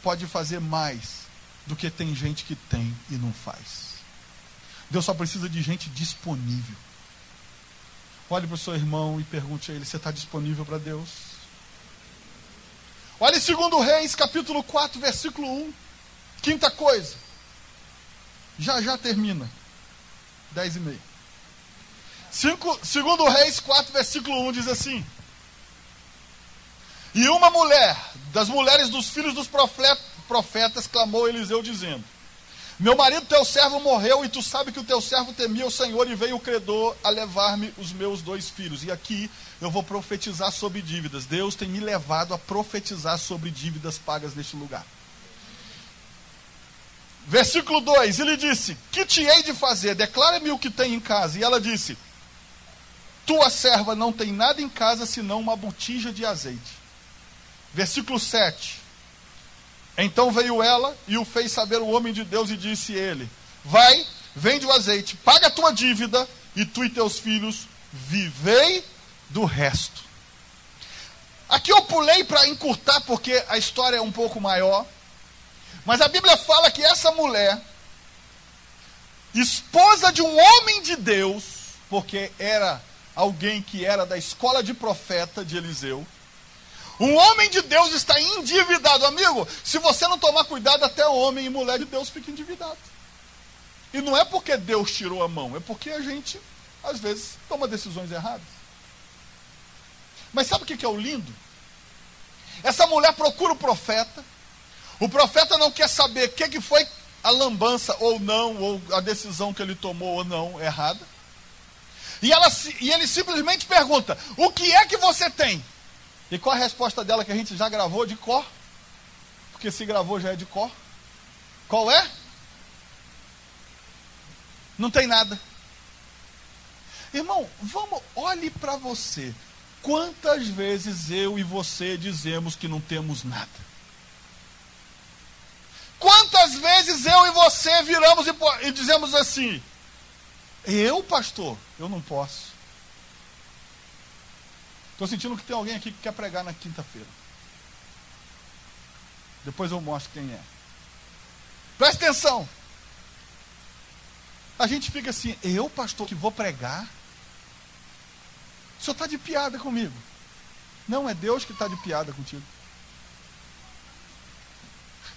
pode fazer mais do que tem gente que tem e não faz. Deus só precisa de gente disponível. Olhe para o seu irmão e pergunte a ele: você está disponível para Deus? Olhe segundo Reis, capítulo 4, versículo 1. Quinta coisa. Já já termina. 10 e meio. Cinco, segundo Reis 4, versículo 1 diz assim: e uma mulher, das mulheres dos filhos dos profetas, clamou Eliseu, dizendo: Meu marido, teu servo, morreu, e tu sabe que o teu servo temia o Senhor, e veio o credor a levar-me os meus dois filhos. E aqui eu vou profetizar sobre dívidas. Deus tem me levado a profetizar sobre dívidas pagas neste lugar. Versículo 2: Ele disse: Que te hei de fazer? Declara-me o que tem em casa. E ela disse: Tua serva não tem nada em casa senão uma botija de azeite. Versículo 7. Então veio ela e o fez saber o homem de Deus e disse ele: Vai, vende o azeite, paga a tua dívida e tu e teus filhos vivei do resto. Aqui eu pulei para encurtar porque a história é um pouco maior. Mas a Bíblia fala que essa mulher, esposa de um homem de Deus, porque era alguém que era da escola de profeta de Eliseu, um homem de Deus está endividado. Amigo, se você não tomar cuidado, até homem e mulher de Deus fica endividado. E não é porque Deus tirou a mão, é porque a gente, às vezes, toma decisões erradas. Mas sabe o que é o lindo? Essa mulher procura o profeta. O profeta não quer saber o que foi a lambança ou não, ou a decisão que ele tomou ou não errada. E, ela, e ele simplesmente pergunta: O que é que você tem? E qual a resposta dela que a gente já gravou de cor? Porque se gravou já é de cor. Qual é? Não tem nada. Irmão, vamos, olhe para você. Quantas vezes eu e você dizemos que não temos nada? Quantas vezes eu e você viramos e, e dizemos assim: Eu, pastor, eu não posso. Estou sentindo que tem alguém aqui que quer pregar na quinta-feira. Depois eu mostro quem é. Presta atenção. A gente fica assim, eu, pastor, que vou pregar? O senhor está de piada comigo. Não, é Deus que está de piada contigo.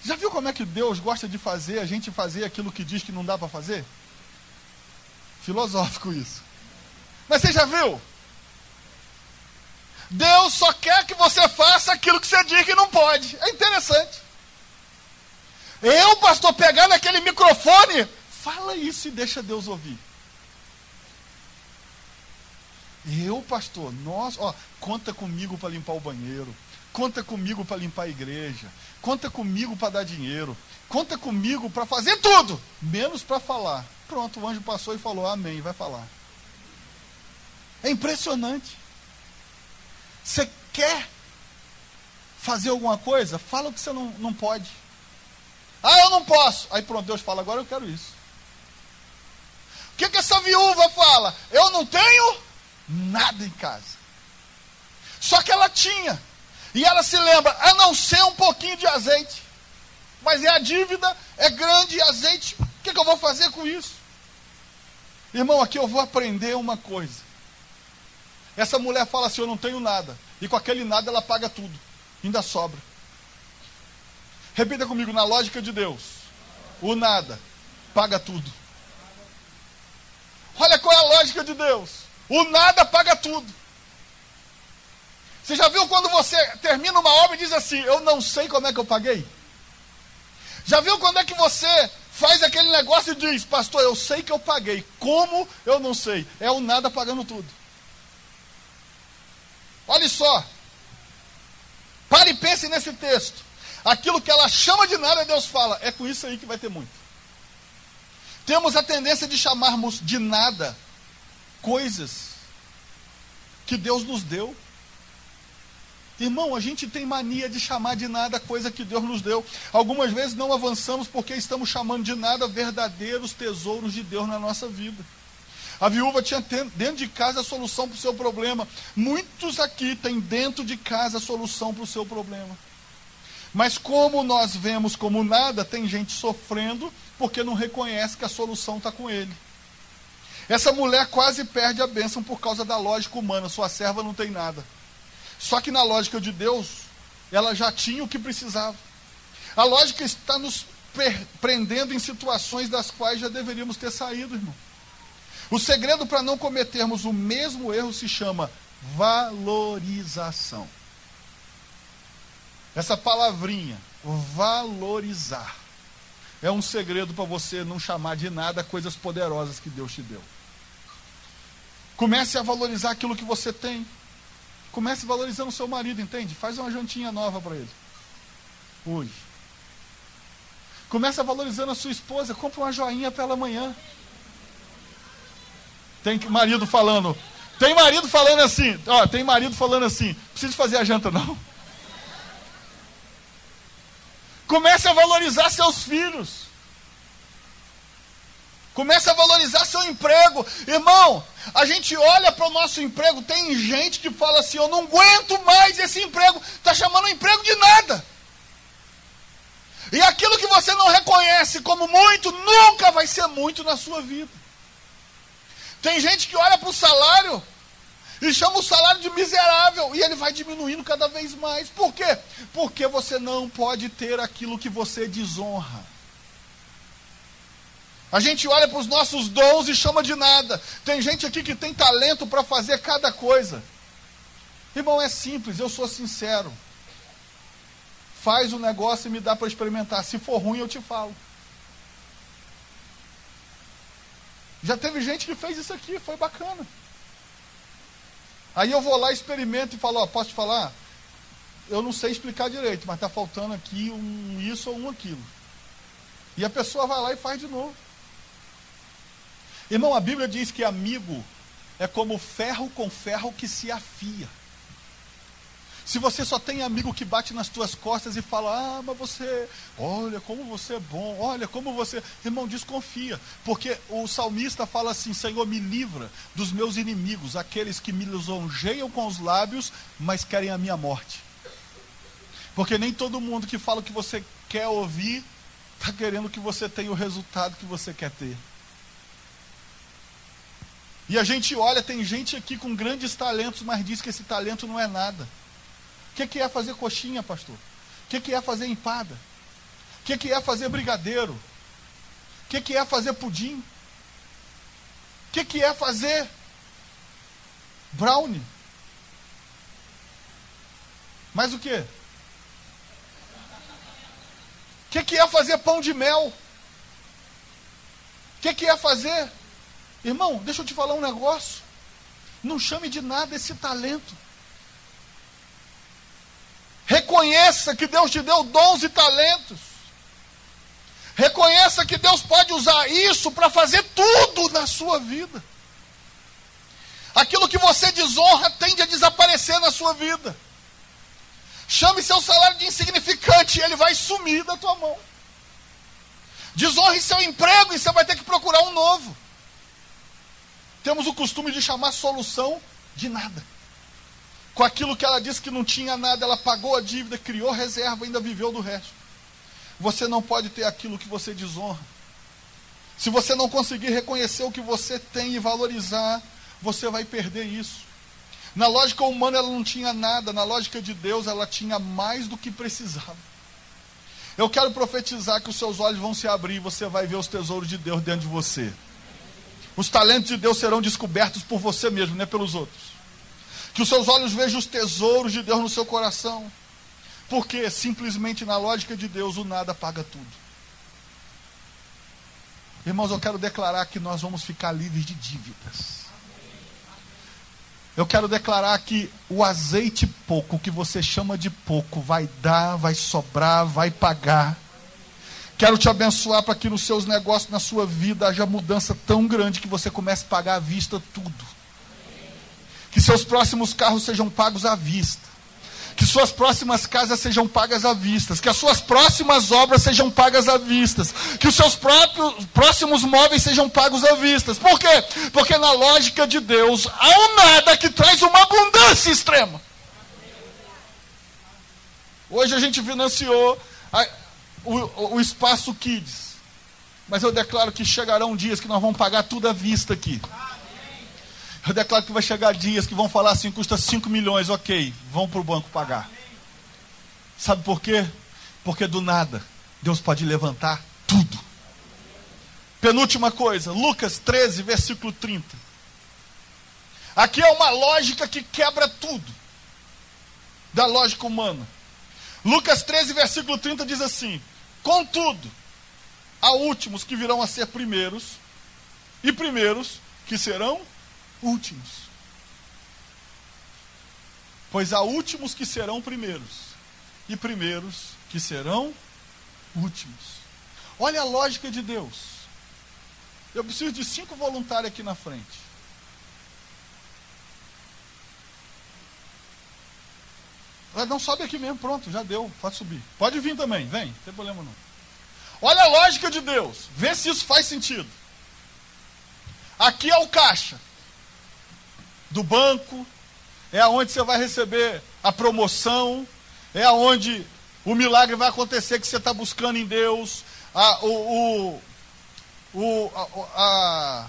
Já viu como é que Deus gosta de fazer a gente fazer aquilo que diz que não dá para fazer? Filosófico isso. Mas você já viu? Deus só quer que você faça aquilo que você diz que não pode. É interessante. Eu, pastor, pegar naquele microfone, fala isso e deixa Deus ouvir. Eu, pastor, nós, ó, conta comigo para limpar o banheiro, conta comigo para limpar a igreja, conta comigo para dar dinheiro, conta comigo para fazer tudo, menos para falar. Pronto, o anjo passou e falou: Amém, vai falar. É impressionante. Você quer fazer alguma coisa? Fala o que você não, não pode. Ah, eu não posso. Aí pronto, Deus fala, agora eu quero isso. O que, que essa viúva fala? Eu não tenho nada em casa. Só que ela tinha. E ela se lembra, a não ser um pouquinho de azeite. Mas é a dívida, é grande, azeite. O que, que eu vou fazer com isso? Irmão, aqui eu vou aprender uma coisa. Essa mulher fala assim: Eu não tenho nada. E com aquele nada ela paga tudo. Ainda sobra. Repita comigo, na lógica de Deus: O nada paga tudo. Olha qual é a lógica de Deus: O nada paga tudo. Você já viu quando você termina uma obra e diz assim: Eu não sei como é que eu paguei? Já viu quando é que você faz aquele negócio e diz: Pastor, eu sei que eu paguei. Como eu não sei? É o nada pagando tudo. Olha só. Pare e pense nesse texto. Aquilo que ela chama de nada, Deus fala: É com isso aí que vai ter muito. Temos a tendência de chamarmos de nada coisas que Deus nos deu. Irmão, a gente tem mania de chamar de nada coisa que Deus nos deu. Algumas vezes não avançamos porque estamos chamando de nada verdadeiros tesouros de Deus na nossa vida. A viúva tinha dentro de casa a solução para o seu problema. Muitos aqui têm dentro de casa a solução para o seu problema. Mas como nós vemos como nada, tem gente sofrendo porque não reconhece que a solução está com ele. Essa mulher quase perde a bênção por causa da lógica humana. Sua serva não tem nada. Só que na lógica de Deus, ela já tinha o que precisava. A lógica está nos prendendo em situações das quais já deveríamos ter saído, irmão. O segredo para não cometermos o mesmo erro se chama valorização. Essa palavrinha, valorizar, é um segredo para você não chamar de nada coisas poderosas que Deus te deu. Comece a valorizar aquilo que você tem. Comece valorizando o seu marido, entende? Faz uma jantinha nova para ele. Hoje. Comece valorizando a sua esposa. Compre uma joinha para ela amanhã. Tem marido falando. Tem marido falando assim. Ó, tem marido falando assim. Precisa fazer a janta, não. Comece a valorizar seus filhos. Comece a valorizar seu emprego. Irmão, a gente olha para o nosso emprego, tem gente que fala assim: eu não aguento mais esse emprego, está chamando emprego de nada. E aquilo que você não reconhece como muito, nunca vai ser muito na sua vida. Tem gente que olha para o salário e chama o salário de miserável, e ele vai diminuindo cada vez mais. Por quê? Porque você não pode ter aquilo que você desonra. A gente olha para os nossos dons e chama de nada. Tem gente aqui que tem talento para fazer cada coisa. Irmão, é simples, eu sou sincero. Faz o negócio e me dá para experimentar. Se for ruim, eu te falo. Já teve gente que fez isso aqui, foi bacana. Aí eu vou lá, experimento e falo, ó, posso te falar? Eu não sei explicar direito, mas está faltando aqui um isso ou um aquilo. E a pessoa vai lá e faz de novo. Irmão, a Bíblia diz que amigo é como ferro com ferro que se afia. Se você só tem amigo que bate nas tuas costas e fala, ah, mas você, olha como você é bom, olha como você. Irmão, desconfia. Porque o salmista fala assim: Senhor, me livra dos meus inimigos, aqueles que me lisonjeiam com os lábios, mas querem a minha morte. Porque nem todo mundo que fala o que você quer ouvir, está querendo que você tenha o resultado que você quer ter. E a gente olha, tem gente aqui com grandes talentos, mas diz que esse talento não é nada. O que, que é fazer coxinha, pastor? O que, que é fazer empada? O que, que é fazer brigadeiro? O que, que é fazer pudim? O que, que é fazer brownie? Mais o que? O que, que é fazer pão de mel? O que, que é fazer Irmão, deixa eu te falar um negócio. Não chame de nada esse talento. Reconheça que Deus te deu dons e talentos. Reconheça que Deus pode usar isso para fazer tudo na sua vida. Aquilo que você desonra tende a desaparecer na sua vida. Chame seu salário de insignificante e ele vai sumir da tua mão. Desonre seu emprego e você vai ter que procurar um novo. Temos o costume de chamar solução de nada. Com aquilo que ela disse que não tinha nada, ela pagou a dívida, criou reserva, ainda viveu do resto. você não pode ter aquilo que você desonra. Se você não conseguir reconhecer o que você tem e valorizar, você vai perder isso. Na lógica humana ela não tinha nada, na lógica de Deus ela tinha mais do que precisava. Eu quero profetizar que os seus olhos vão se abrir e você vai ver os tesouros de Deus dentro de você. Os talentos de Deus serão descobertos por você mesmo, não é pelos outros. Que os seus olhos vejam os tesouros de Deus no seu coração. Porque simplesmente na lógica de Deus o nada paga tudo. Irmãos, eu quero declarar que nós vamos ficar livres de dívidas. Eu quero declarar que o azeite pouco, que você chama de pouco, vai dar, vai sobrar, vai pagar. Quero te abençoar para que nos seus negócios, na sua vida, haja mudança tão grande que você comece a pagar à vista tudo. Que seus próximos carros sejam pagos à vista que suas próximas casas sejam pagas à vista, que as suas próximas obras sejam pagas à vista, que os seus próprios próximos móveis sejam pagos à vista. Por quê? Porque na lógica de Deus há um nada que traz uma abundância extrema. Hoje a gente financiou o, o espaço Kids, mas eu declaro que chegarão dias que nós vamos pagar tudo à vista aqui. Eu declaro que vai chegar dias que vão falar assim, custa 5 milhões, ok, vão para o banco pagar. Sabe por quê? Porque do nada, Deus pode levantar tudo. Penúltima coisa, Lucas 13, versículo 30. Aqui é uma lógica que quebra tudo da lógica humana. Lucas 13, versículo 30 diz assim: Contudo, há últimos que virão a ser primeiros, e primeiros que serão últimos. Pois há últimos que serão primeiros, e primeiros que serão últimos. Olha a lógica de Deus. Eu preciso de cinco voluntários aqui na frente. Não sobe aqui mesmo, pronto, já deu, pode subir. Pode vir também, vem, não tem problema não. Olha a lógica de Deus, vê se isso faz sentido. Aqui é o caixa do banco, é aonde você vai receber a promoção, é aonde o milagre vai acontecer que você está buscando em Deus, a, o, o, o, a, a,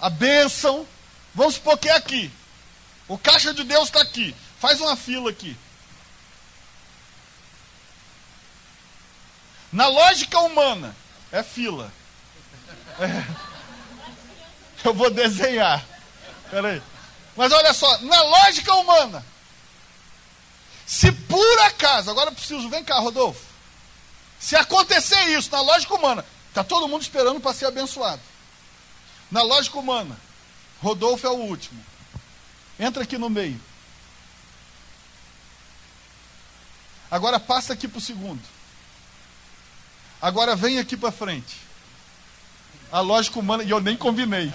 a bênção. Vamos supor que é aqui. O caixa de Deus está aqui. Faz uma fila aqui. Na lógica humana, é fila. É. Eu vou desenhar. Peraí. Mas olha só, na lógica humana, se por acaso, agora eu preciso, vem cá, Rodolfo. Se acontecer isso na lógica humana, está todo mundo esperando para ser abençoado. Na lógica humana, Rodolfo é o último. Entra aqui no meio. Agora passa aqui para o segundo. Agora vem aqui para frente. A lógica humana, e eu nem combinei.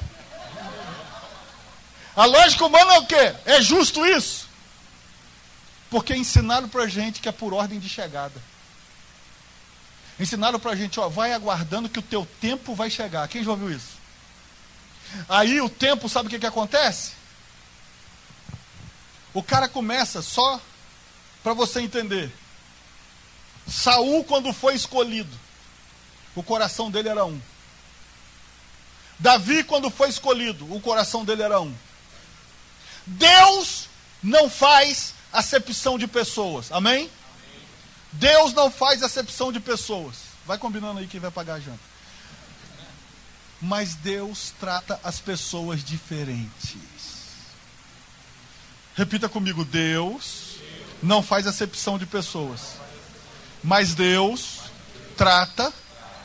A lógica humana é o quê? É justo isso? Porque ensinaram para gente que é por ordem de chegada. Ensinaram para gente, ó, vai aguardando que o teu tempo vai chegar. Quem já ouviu isso? Aí o tempo, sabe o que, que acontece? O cara começa só para você entender. Saul, quando foi escolhido, o coração dele era um. Davi, quando foi escolhido, o coração dele era um. Deus não faz acepção de pessoas. Amém? Amém? Deus não faz acepção de pessoas. Vai combinando aí quem vai pagar a janta. Mas Deus trata as pessoas diferentes. Repita comigo: Deus não faz acepção de pessoas. Mas Deus trata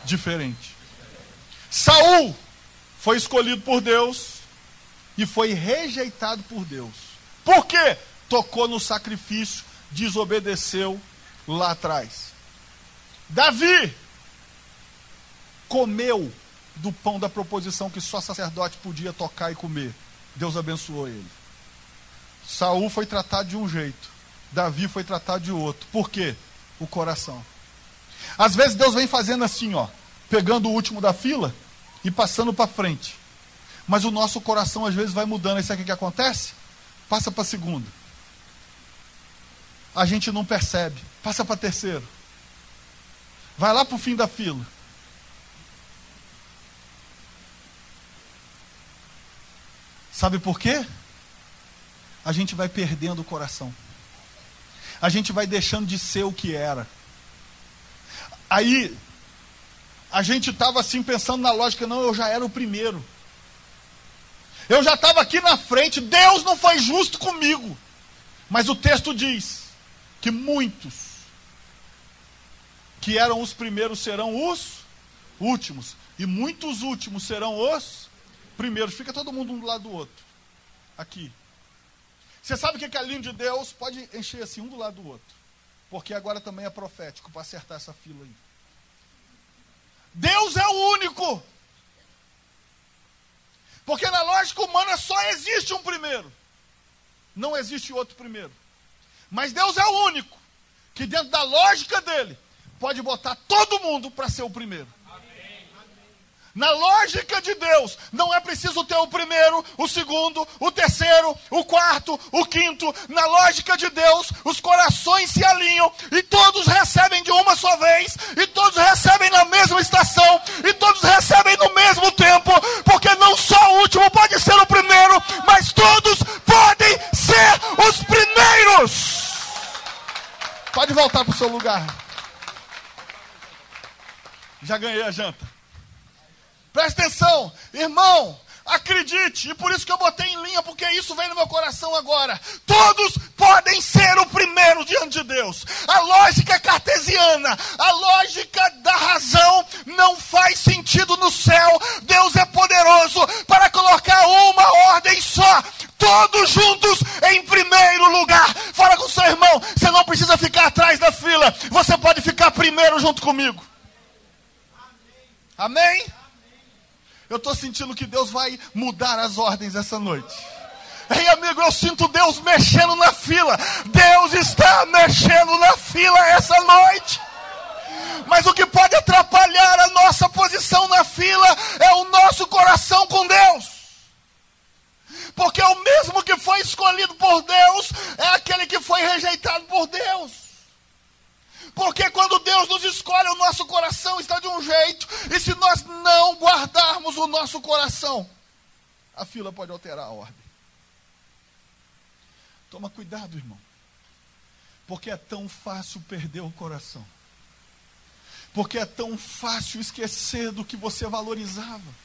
diferente. Saul foi escolhido por Deus e foi rejeitado por Deus. Por quê? Tocou no sacrifício, desobedeceu lá atrás. Davi comeu do pão da proposição que só sacerdote podia tocar e comer. Deus abençoou ele. Saul foi tratado de um jeito, Davi foi tratado de outro. Por quê? O coração. Às vezes Deus vem fazendo assim, ó, pegando o último da fila e passando para frente. Mas o nosso coração às vezes vai mudando. Isso aqui que acontece? Passa para a segunda. A gente não percebe. Passa para terceiro. Vai lá para o fim da fila. Sabe por quê? A gente vai perdendo o coração. A gente vai deixando de ser o que era. Aí, a gente estava assim pensando na lógica, não, eu já era o primeiro. Eu já estava aqui na frente, Deus não foi justo comigo. Mas o texto diz que muitos que eram os primeiros serão os últimos, e muitos últimos serão os primeiros. Fica todo mundo um do lado do outro. Aqui. Você sabe o que é a linha de Deus? Pode encher assim um do lado do outro. Porque agora também é profético para acertar essa fila aí. Deus é o único. Porque na lógica humana só existe um primeiro. Não existe outro primeiro. Mas Deus é o único que, dentro da lógica dele, pode botar todo mundo para ser o primeiro. Na lógica de Deus, não é preciso ter o primeiro, o segundo, o terceiro, o quarto, o quinto. Na lógica de Deus, os corações se alinham e todos recebem de uma só vez, e todos recebem na mesma estação, e todos recebem no mesmo tempo, porque não só o último pode ser o primeiro, mas todos podem ser os primeiros. Pode voltar para o seu lugar. Já ganhei a janta. Presta atenção, irmão, acredite, e por isso que eu botei em linha, porque isso vem no meu coração agora. Todos podem ser o primeiro diante de Deus. A lógica cartesiana, a lógica da razão não faz sentido no céu. Deus é poderoso para colocar uma ordem só. Todos juntos em primeiro lugar. Fala com seu irmão, você não precisa ficar atrás da fila, você pode ficar primeiro junto comigo. Amém? Eu estou sentindo que Deus vai mudar as ordens essa noite. Ei, amigo, eu sinto Deus mexendo na fila. Deus está mexendo na fila essa noite. Mas o que pode atrapalhar a nossa posição na fila é o nosso coração com Deus. Porque o mesmo que foi escolhido por Deus é aquele que foi rejeitado por Deus. Porque quando Deus nos escolhe, o nosso coração está de um jeito, e se nós não guardarmos o nosso coração, a fila pode alterar a ordem. Toma cuidado, irmão. Porque é tão fácil perder o coração. Porque é tão fácil esquecer do que você valorizava.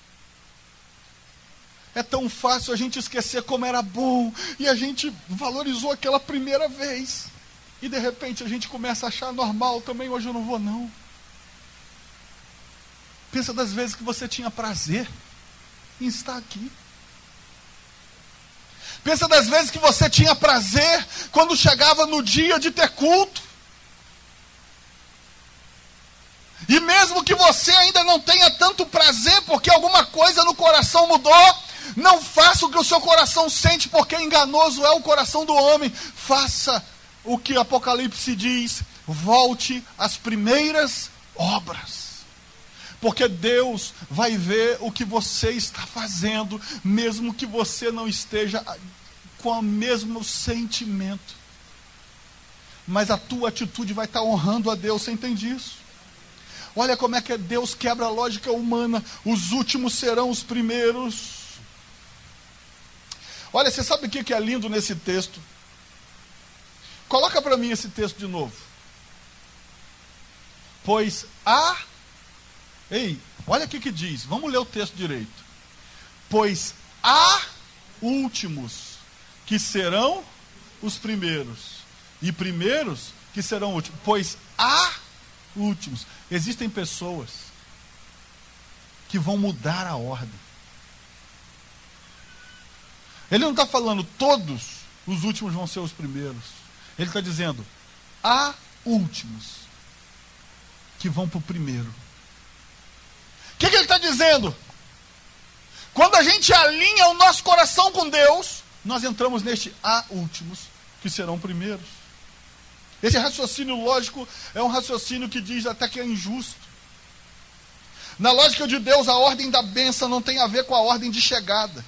É tão fácil a gente esquecer como era bom e a gente valorizou aquela primeira vez. E de repente a gente começa a achar normal também, hoje eu não vou não. Pensa das vezes que você tinha prazer em estar aqui. Pensa das vezes que você tinha prazer quando chegava no dia de ter culto. E mesmo que você ainda não tenha tanto prazer, porque alguma coisa no coração mudou, não faça o que o seu coração sente, porque enganoso é o coração do homem. Faça o que Apocalipse diz: volte às primeiras obras. Porque Deus vai ver o que você está fazendo, mesmo que você não esteja com o mesmo sentimento. Mas a tua atitude vai estar honrando a Deus, você entende isso? Olha como é que Deus quebra a lógica humana. Os últimos serão os primeiros. Olha, você sabe o que é lindo nesse texto? Coloca para mim esse texto de novo. Pois há. Ei, olha o que diz. Vamos ler o texto direito. Pois há últimos que serão os primeiros, e primeiros que serão últimos. Pois há últimos. Existem pessoas que vão mudar a ordem. Ele não está falando todos os últimos vão ser os primeiros. Ele está dizendo: há últimos que vão para o primeiro. O que, que ele está dizendo? Quando a gente alinha o nosso coração com Deus, nós entramos neste há últimos que serão primeiros. Esse raciocínio lógico é um raciocínio que diz até que é injusto. Na lógica de Deus, a ordem da benção não tem a ver com a ordem de chegada.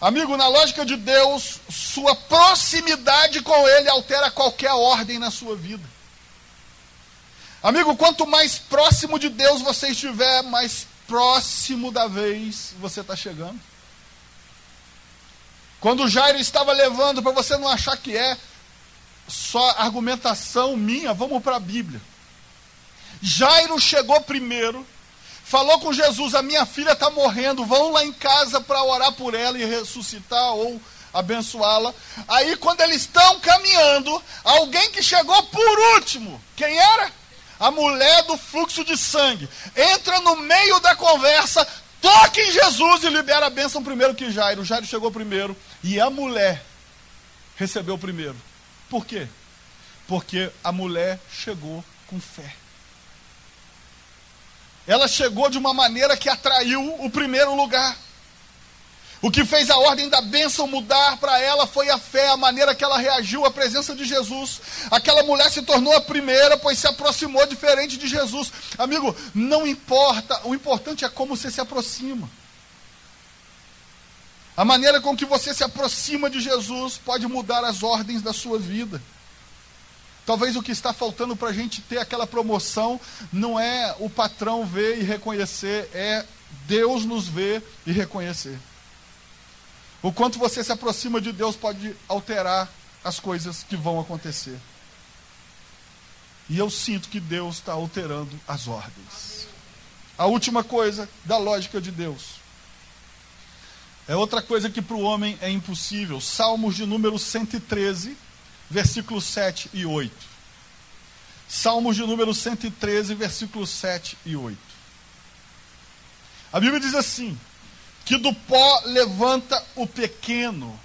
Amigo, na lógica de Deus, sua proximidade com Ele altera qualquer ordem na sua vida. Amigo, quanto mais próximo de Deus você estiver, mais próximo da vez você está chegando. Quando Jairo estava levando, para você não achar que é só argumentação minha, vamos para a Bíblia. Jairo chegou primeiro, falou com Jesus: A minha filha está morrendo, vão lá em casa para orar por ela e ressuscitar ou abençoá-la. Aí, quando eles estão caminhando, alguém que chegou por último, quem era? A mulher do fluxo de sangue, entra no meio da conversa, toca em Jesus e libera a bênção primeiro que Jairo. Jairo chegou primeiro e a mulher recebeu primeiro. Por quê? Porque a mulher chegou com fé. Ela chegou de uma maneira que atraiu o primeiro lugar. O que fez a ordem da bênção mudar para ela foi a fé, a maneira que ela reagiu à presença de Jesus. Aquela mulher se tornou a primeira, pois se aproximou diferente de Jesus. Amigo, não importa, o importante é como você se aproxima. A maneira com que você se aproxima de Jesus pode mudar as ordens da sua vida. Talvez o que está faltando para a gente ter aquela promoção não é o patrão ver e reconhecer, é Deus nos ver e reconhecer. O quanto você se aproxima de Deus pode alterar as coisas que vão acontecer. E eu sinto que Deus está alterando as ordens. A última coisa da lógica de Deus. É outra coisa que para o homem é impossível. Salmos de número 113, versículos 7 e 8. Salmos de número 113, versículos 7 e 8. A Bíblia diz assim: que do pó levanta o pequeno.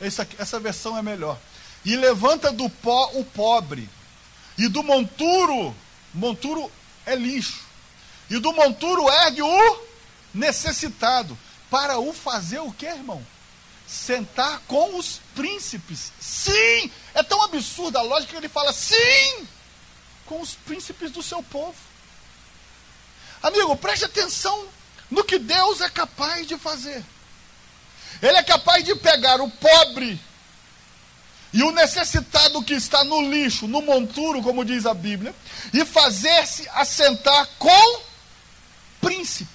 Essa, essa versão é melhor. E levanta do pó o pobre. E do monturo, monturo é lixo. E do monturo ergue o necessitado. Para o fazer o que, irmão? Sentar com os príncipes. Sim! É tão absurda a lógica que ele fala sim! Com os príncipes do seu povo. Amigo, preste atenção no que Deus é capaz de fazer. Ele é capaz de pegar o pobre e o necessitado que está no lixo, no monturo, como diz a Bíblia, e fazer-se assentar com príncipes.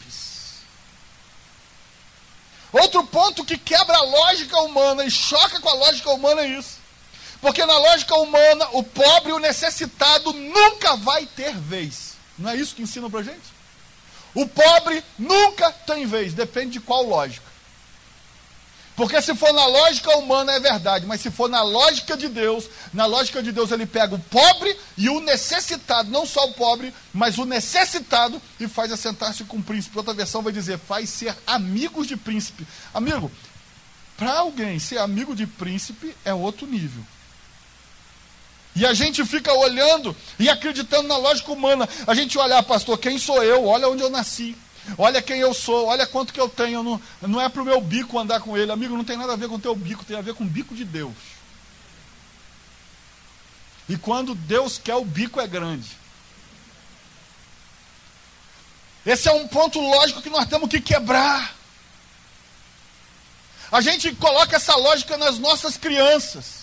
Outro ponto que quebra a lógica humana e choca com a lógica humana é isso. Porque na lógica humana, o pobre e o necessitado nunca vai ter vez. Não é isso que ensinam pra gente? O pobre nunca tem vez, depende de qual lógica. Porque se for na lógica humana é verdade, mas se for na lógica de Deus, na lógica de Deus ele pega o pobre e o necessitado, não só o pobre, mas o necessitado e faz assentar-se com o príncipe. Outra versão vai dizer, faz ser amigos de príncipe. Amigo, para alguém ser amigo de príncipe é outro nível. E a gente fica olhando e acreditando na lógica humana. A gente olha, ah, pastor, quem sou eu? Olha onde eu nasci. Olha quem eu sou, olha quanto que eu tenho. Não, não é para o meu bico andar com ele. Amigo, não tem nada a ver com o teu bico, tem a ver com o bico de Deus. E quando Deus quer, o bico é grande. Esse é um ponto lógico que nós temos que quebrar. A gente coloca essa lógica nas nossas crianças.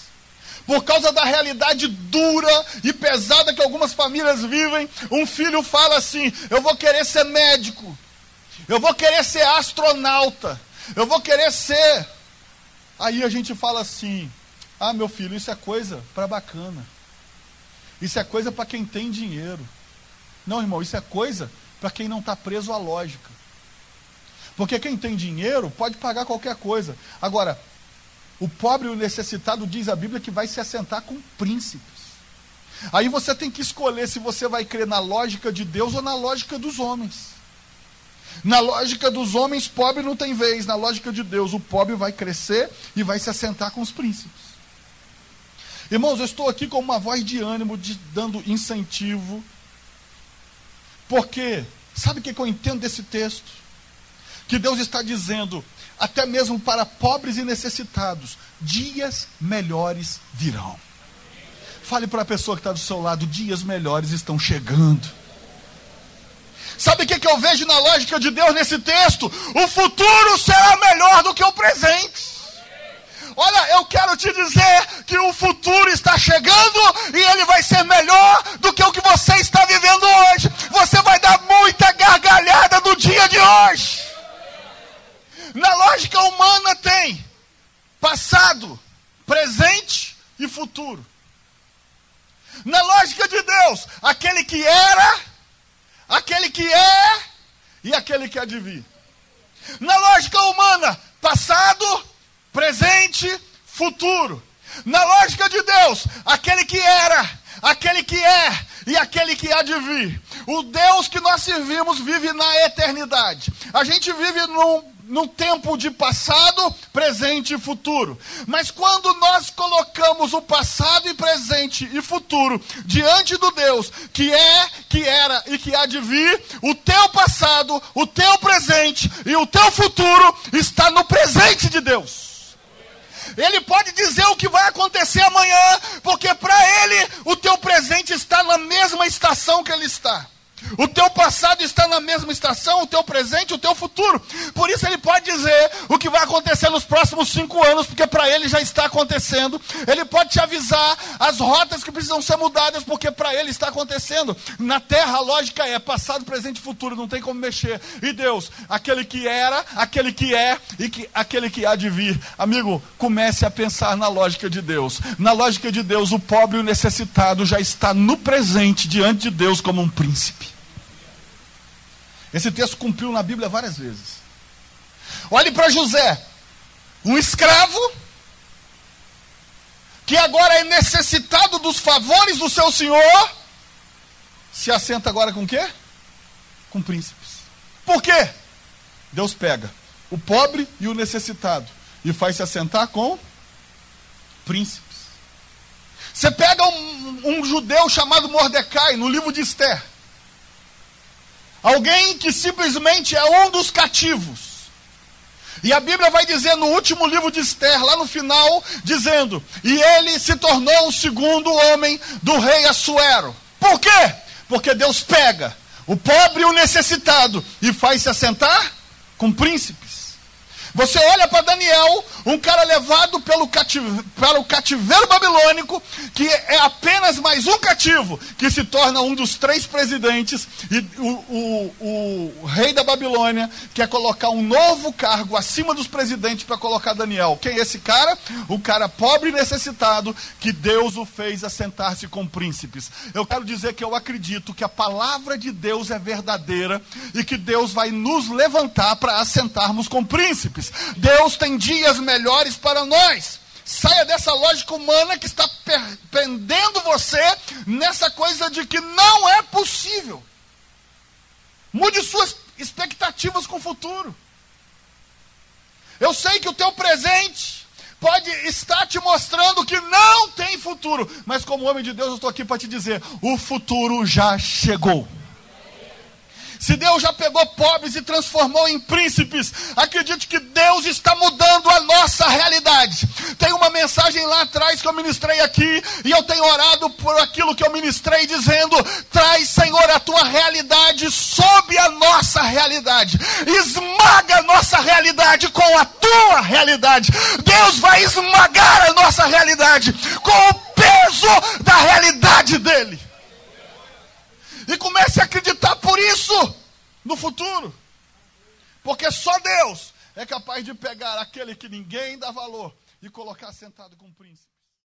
Por causa da realidade dura e pesada que algumas famílias vivem, um filho fala assim: Eu vou querer ser médico. Eu vou querer ser astronauta. Eu vou querer ser. Aí a gente fala assim: ah, meu filho, isso é coisa para bacana. Isso é coisa para quem tem dinheiro. Não, irmão, isso é coisa para quem não está preso à lógica. Porque quem tem dinheiro pode pagar qualquer coisa. Agora, o pobre e o necessitado diz a Bíblia que vai se assentar com príncipes. Aí você tem que escolher se você vai crer na lógica de Deus ou na lógica dos homens. Na lógica dos homens, pobre não tem vez. Na lógica de Deus, o pobre vai crescer e vai se assentar com os príncipes. Irmãos, eu estou aqui com uma voz de ânimo, de, dando incentivo. Porque, sabe o que eu entendo desse texto? Que Deus está dizendo, até mesmo para pobres e necessitados, dias melhores virão. Fale para a pessoa que está do seu lado: dias melhores estão chegando. Sabe o que, que eu vejo na lógica de Deus nesse texto? O futuro será melhor do que o presente. Olha, eu quero te dizer que o futuro está chegando e ele vai ser melhor do que o que você está vivendo hoje. Você vai dar muita gargalhada no dia de hoje. Na lógica humana tem passado, presente e futuro. Na lógica de Deus, aquele que era, aquele que é e aquele que há de vir. Na lógica humana, passado, presente, futuro. Na lógica de Deus, aquele que era, aquele que é e aquele que há de vir. O Deus que nós servimos vive na eternidade. A gente vive num no tempo de passado, presente e futuro. Mas quando nós colocamos o passado e presente e futuro diante do Deus que é, que era e que há de vir, o teu passado, o teu presente e o teu futuro está no presente de Deus. Ele pode dizer o que vai acontecer amanhã, porque para ele o teu presente está na mesma estação que ele está. O teu passado está na mesma estação, o teu presente, o teu futuro. Por isso ele pode dizer o que vai acontecer nos próximos cinco anos, porque para ele já está acontecendo. Ele pode te avisar as rotas que precisam ser mudadas, porque para ele está acontecendo. Na terra a lógica é passado, presente e futuro, não tem como mexer. E Deus, aquele que era, aquele que é e que, aquele que há de vir. Amigo, comece a pensar na lógica de Deus. Na lógica de Deus, o pobre e o necessitado já está no presente diante de Deus como um príncipe. Esse texto cumpriu na Bíblia várias vezes. Olhe para José, um escravo que agora é necessitado dos favores do seu senhor, se assenta agora com quê? Com príncipes. Por quê? Deus pega o pobre e o necessitado e faz se assentar com príncipes. Você pega um, um judeu chamado Mordecai no livro de Esther. Alguém que simplesmente é um dos cativos. E a Bíblia vai dizer no último livro de Esther, lá no final, dizendo: E ele se tornou o segundo homem do rei Assuero. Por quê? Porque Deus pega o pobre e o necessitado e faz se assentar com príncipe. Você olha para Daniel, um cara levado pelo, cativeiro, pelo cativeiro babilônico, que é apenas mais um cativo, que se torna um dos três presidentes, e o, o, o rei da Babilônia quer colocar um novo cargo acima dos presidentes para colocar Daniel. Quem é esse cara? O cara pobre e necessitado, que Deus o fez assentar-se com príncipes. Eu quero dizer que eu acredito que a palavra de Deus é verdadeira e que Deus vai nos levantar para assentarmos com príncipes. Deus tem dias melhores para nós. Saia dessa lógica humana que está prendendo você nessa coisa de que não é possível. Mude suas expectativas com o futuro. Eu sei que o teu presente pode estar te mostrando que não tem futuro, mas como homem de Deus eu estou aqui para te dizer, o futuro já chegou. Se Deus já pegou pobres e transformou em príncipes, acredite que Deus está mudando a nossa realidade. Tem uma mensagem lá atrás que eu ministrei aqui, e eu tenho orado por aquilo que eu ministrei, dizendo: traz, Senhor, a tua realidade sob a nossa realidade, esmaga a nossa realidade com a tua realidade. Deus vai esmagar a nossa realidade com o peso da realidade dele e comece a acreditar por isso no futuro. Porque só Deus é capaz de pegar aquele que ninguém dá valor e colocar sentado com o príncipe.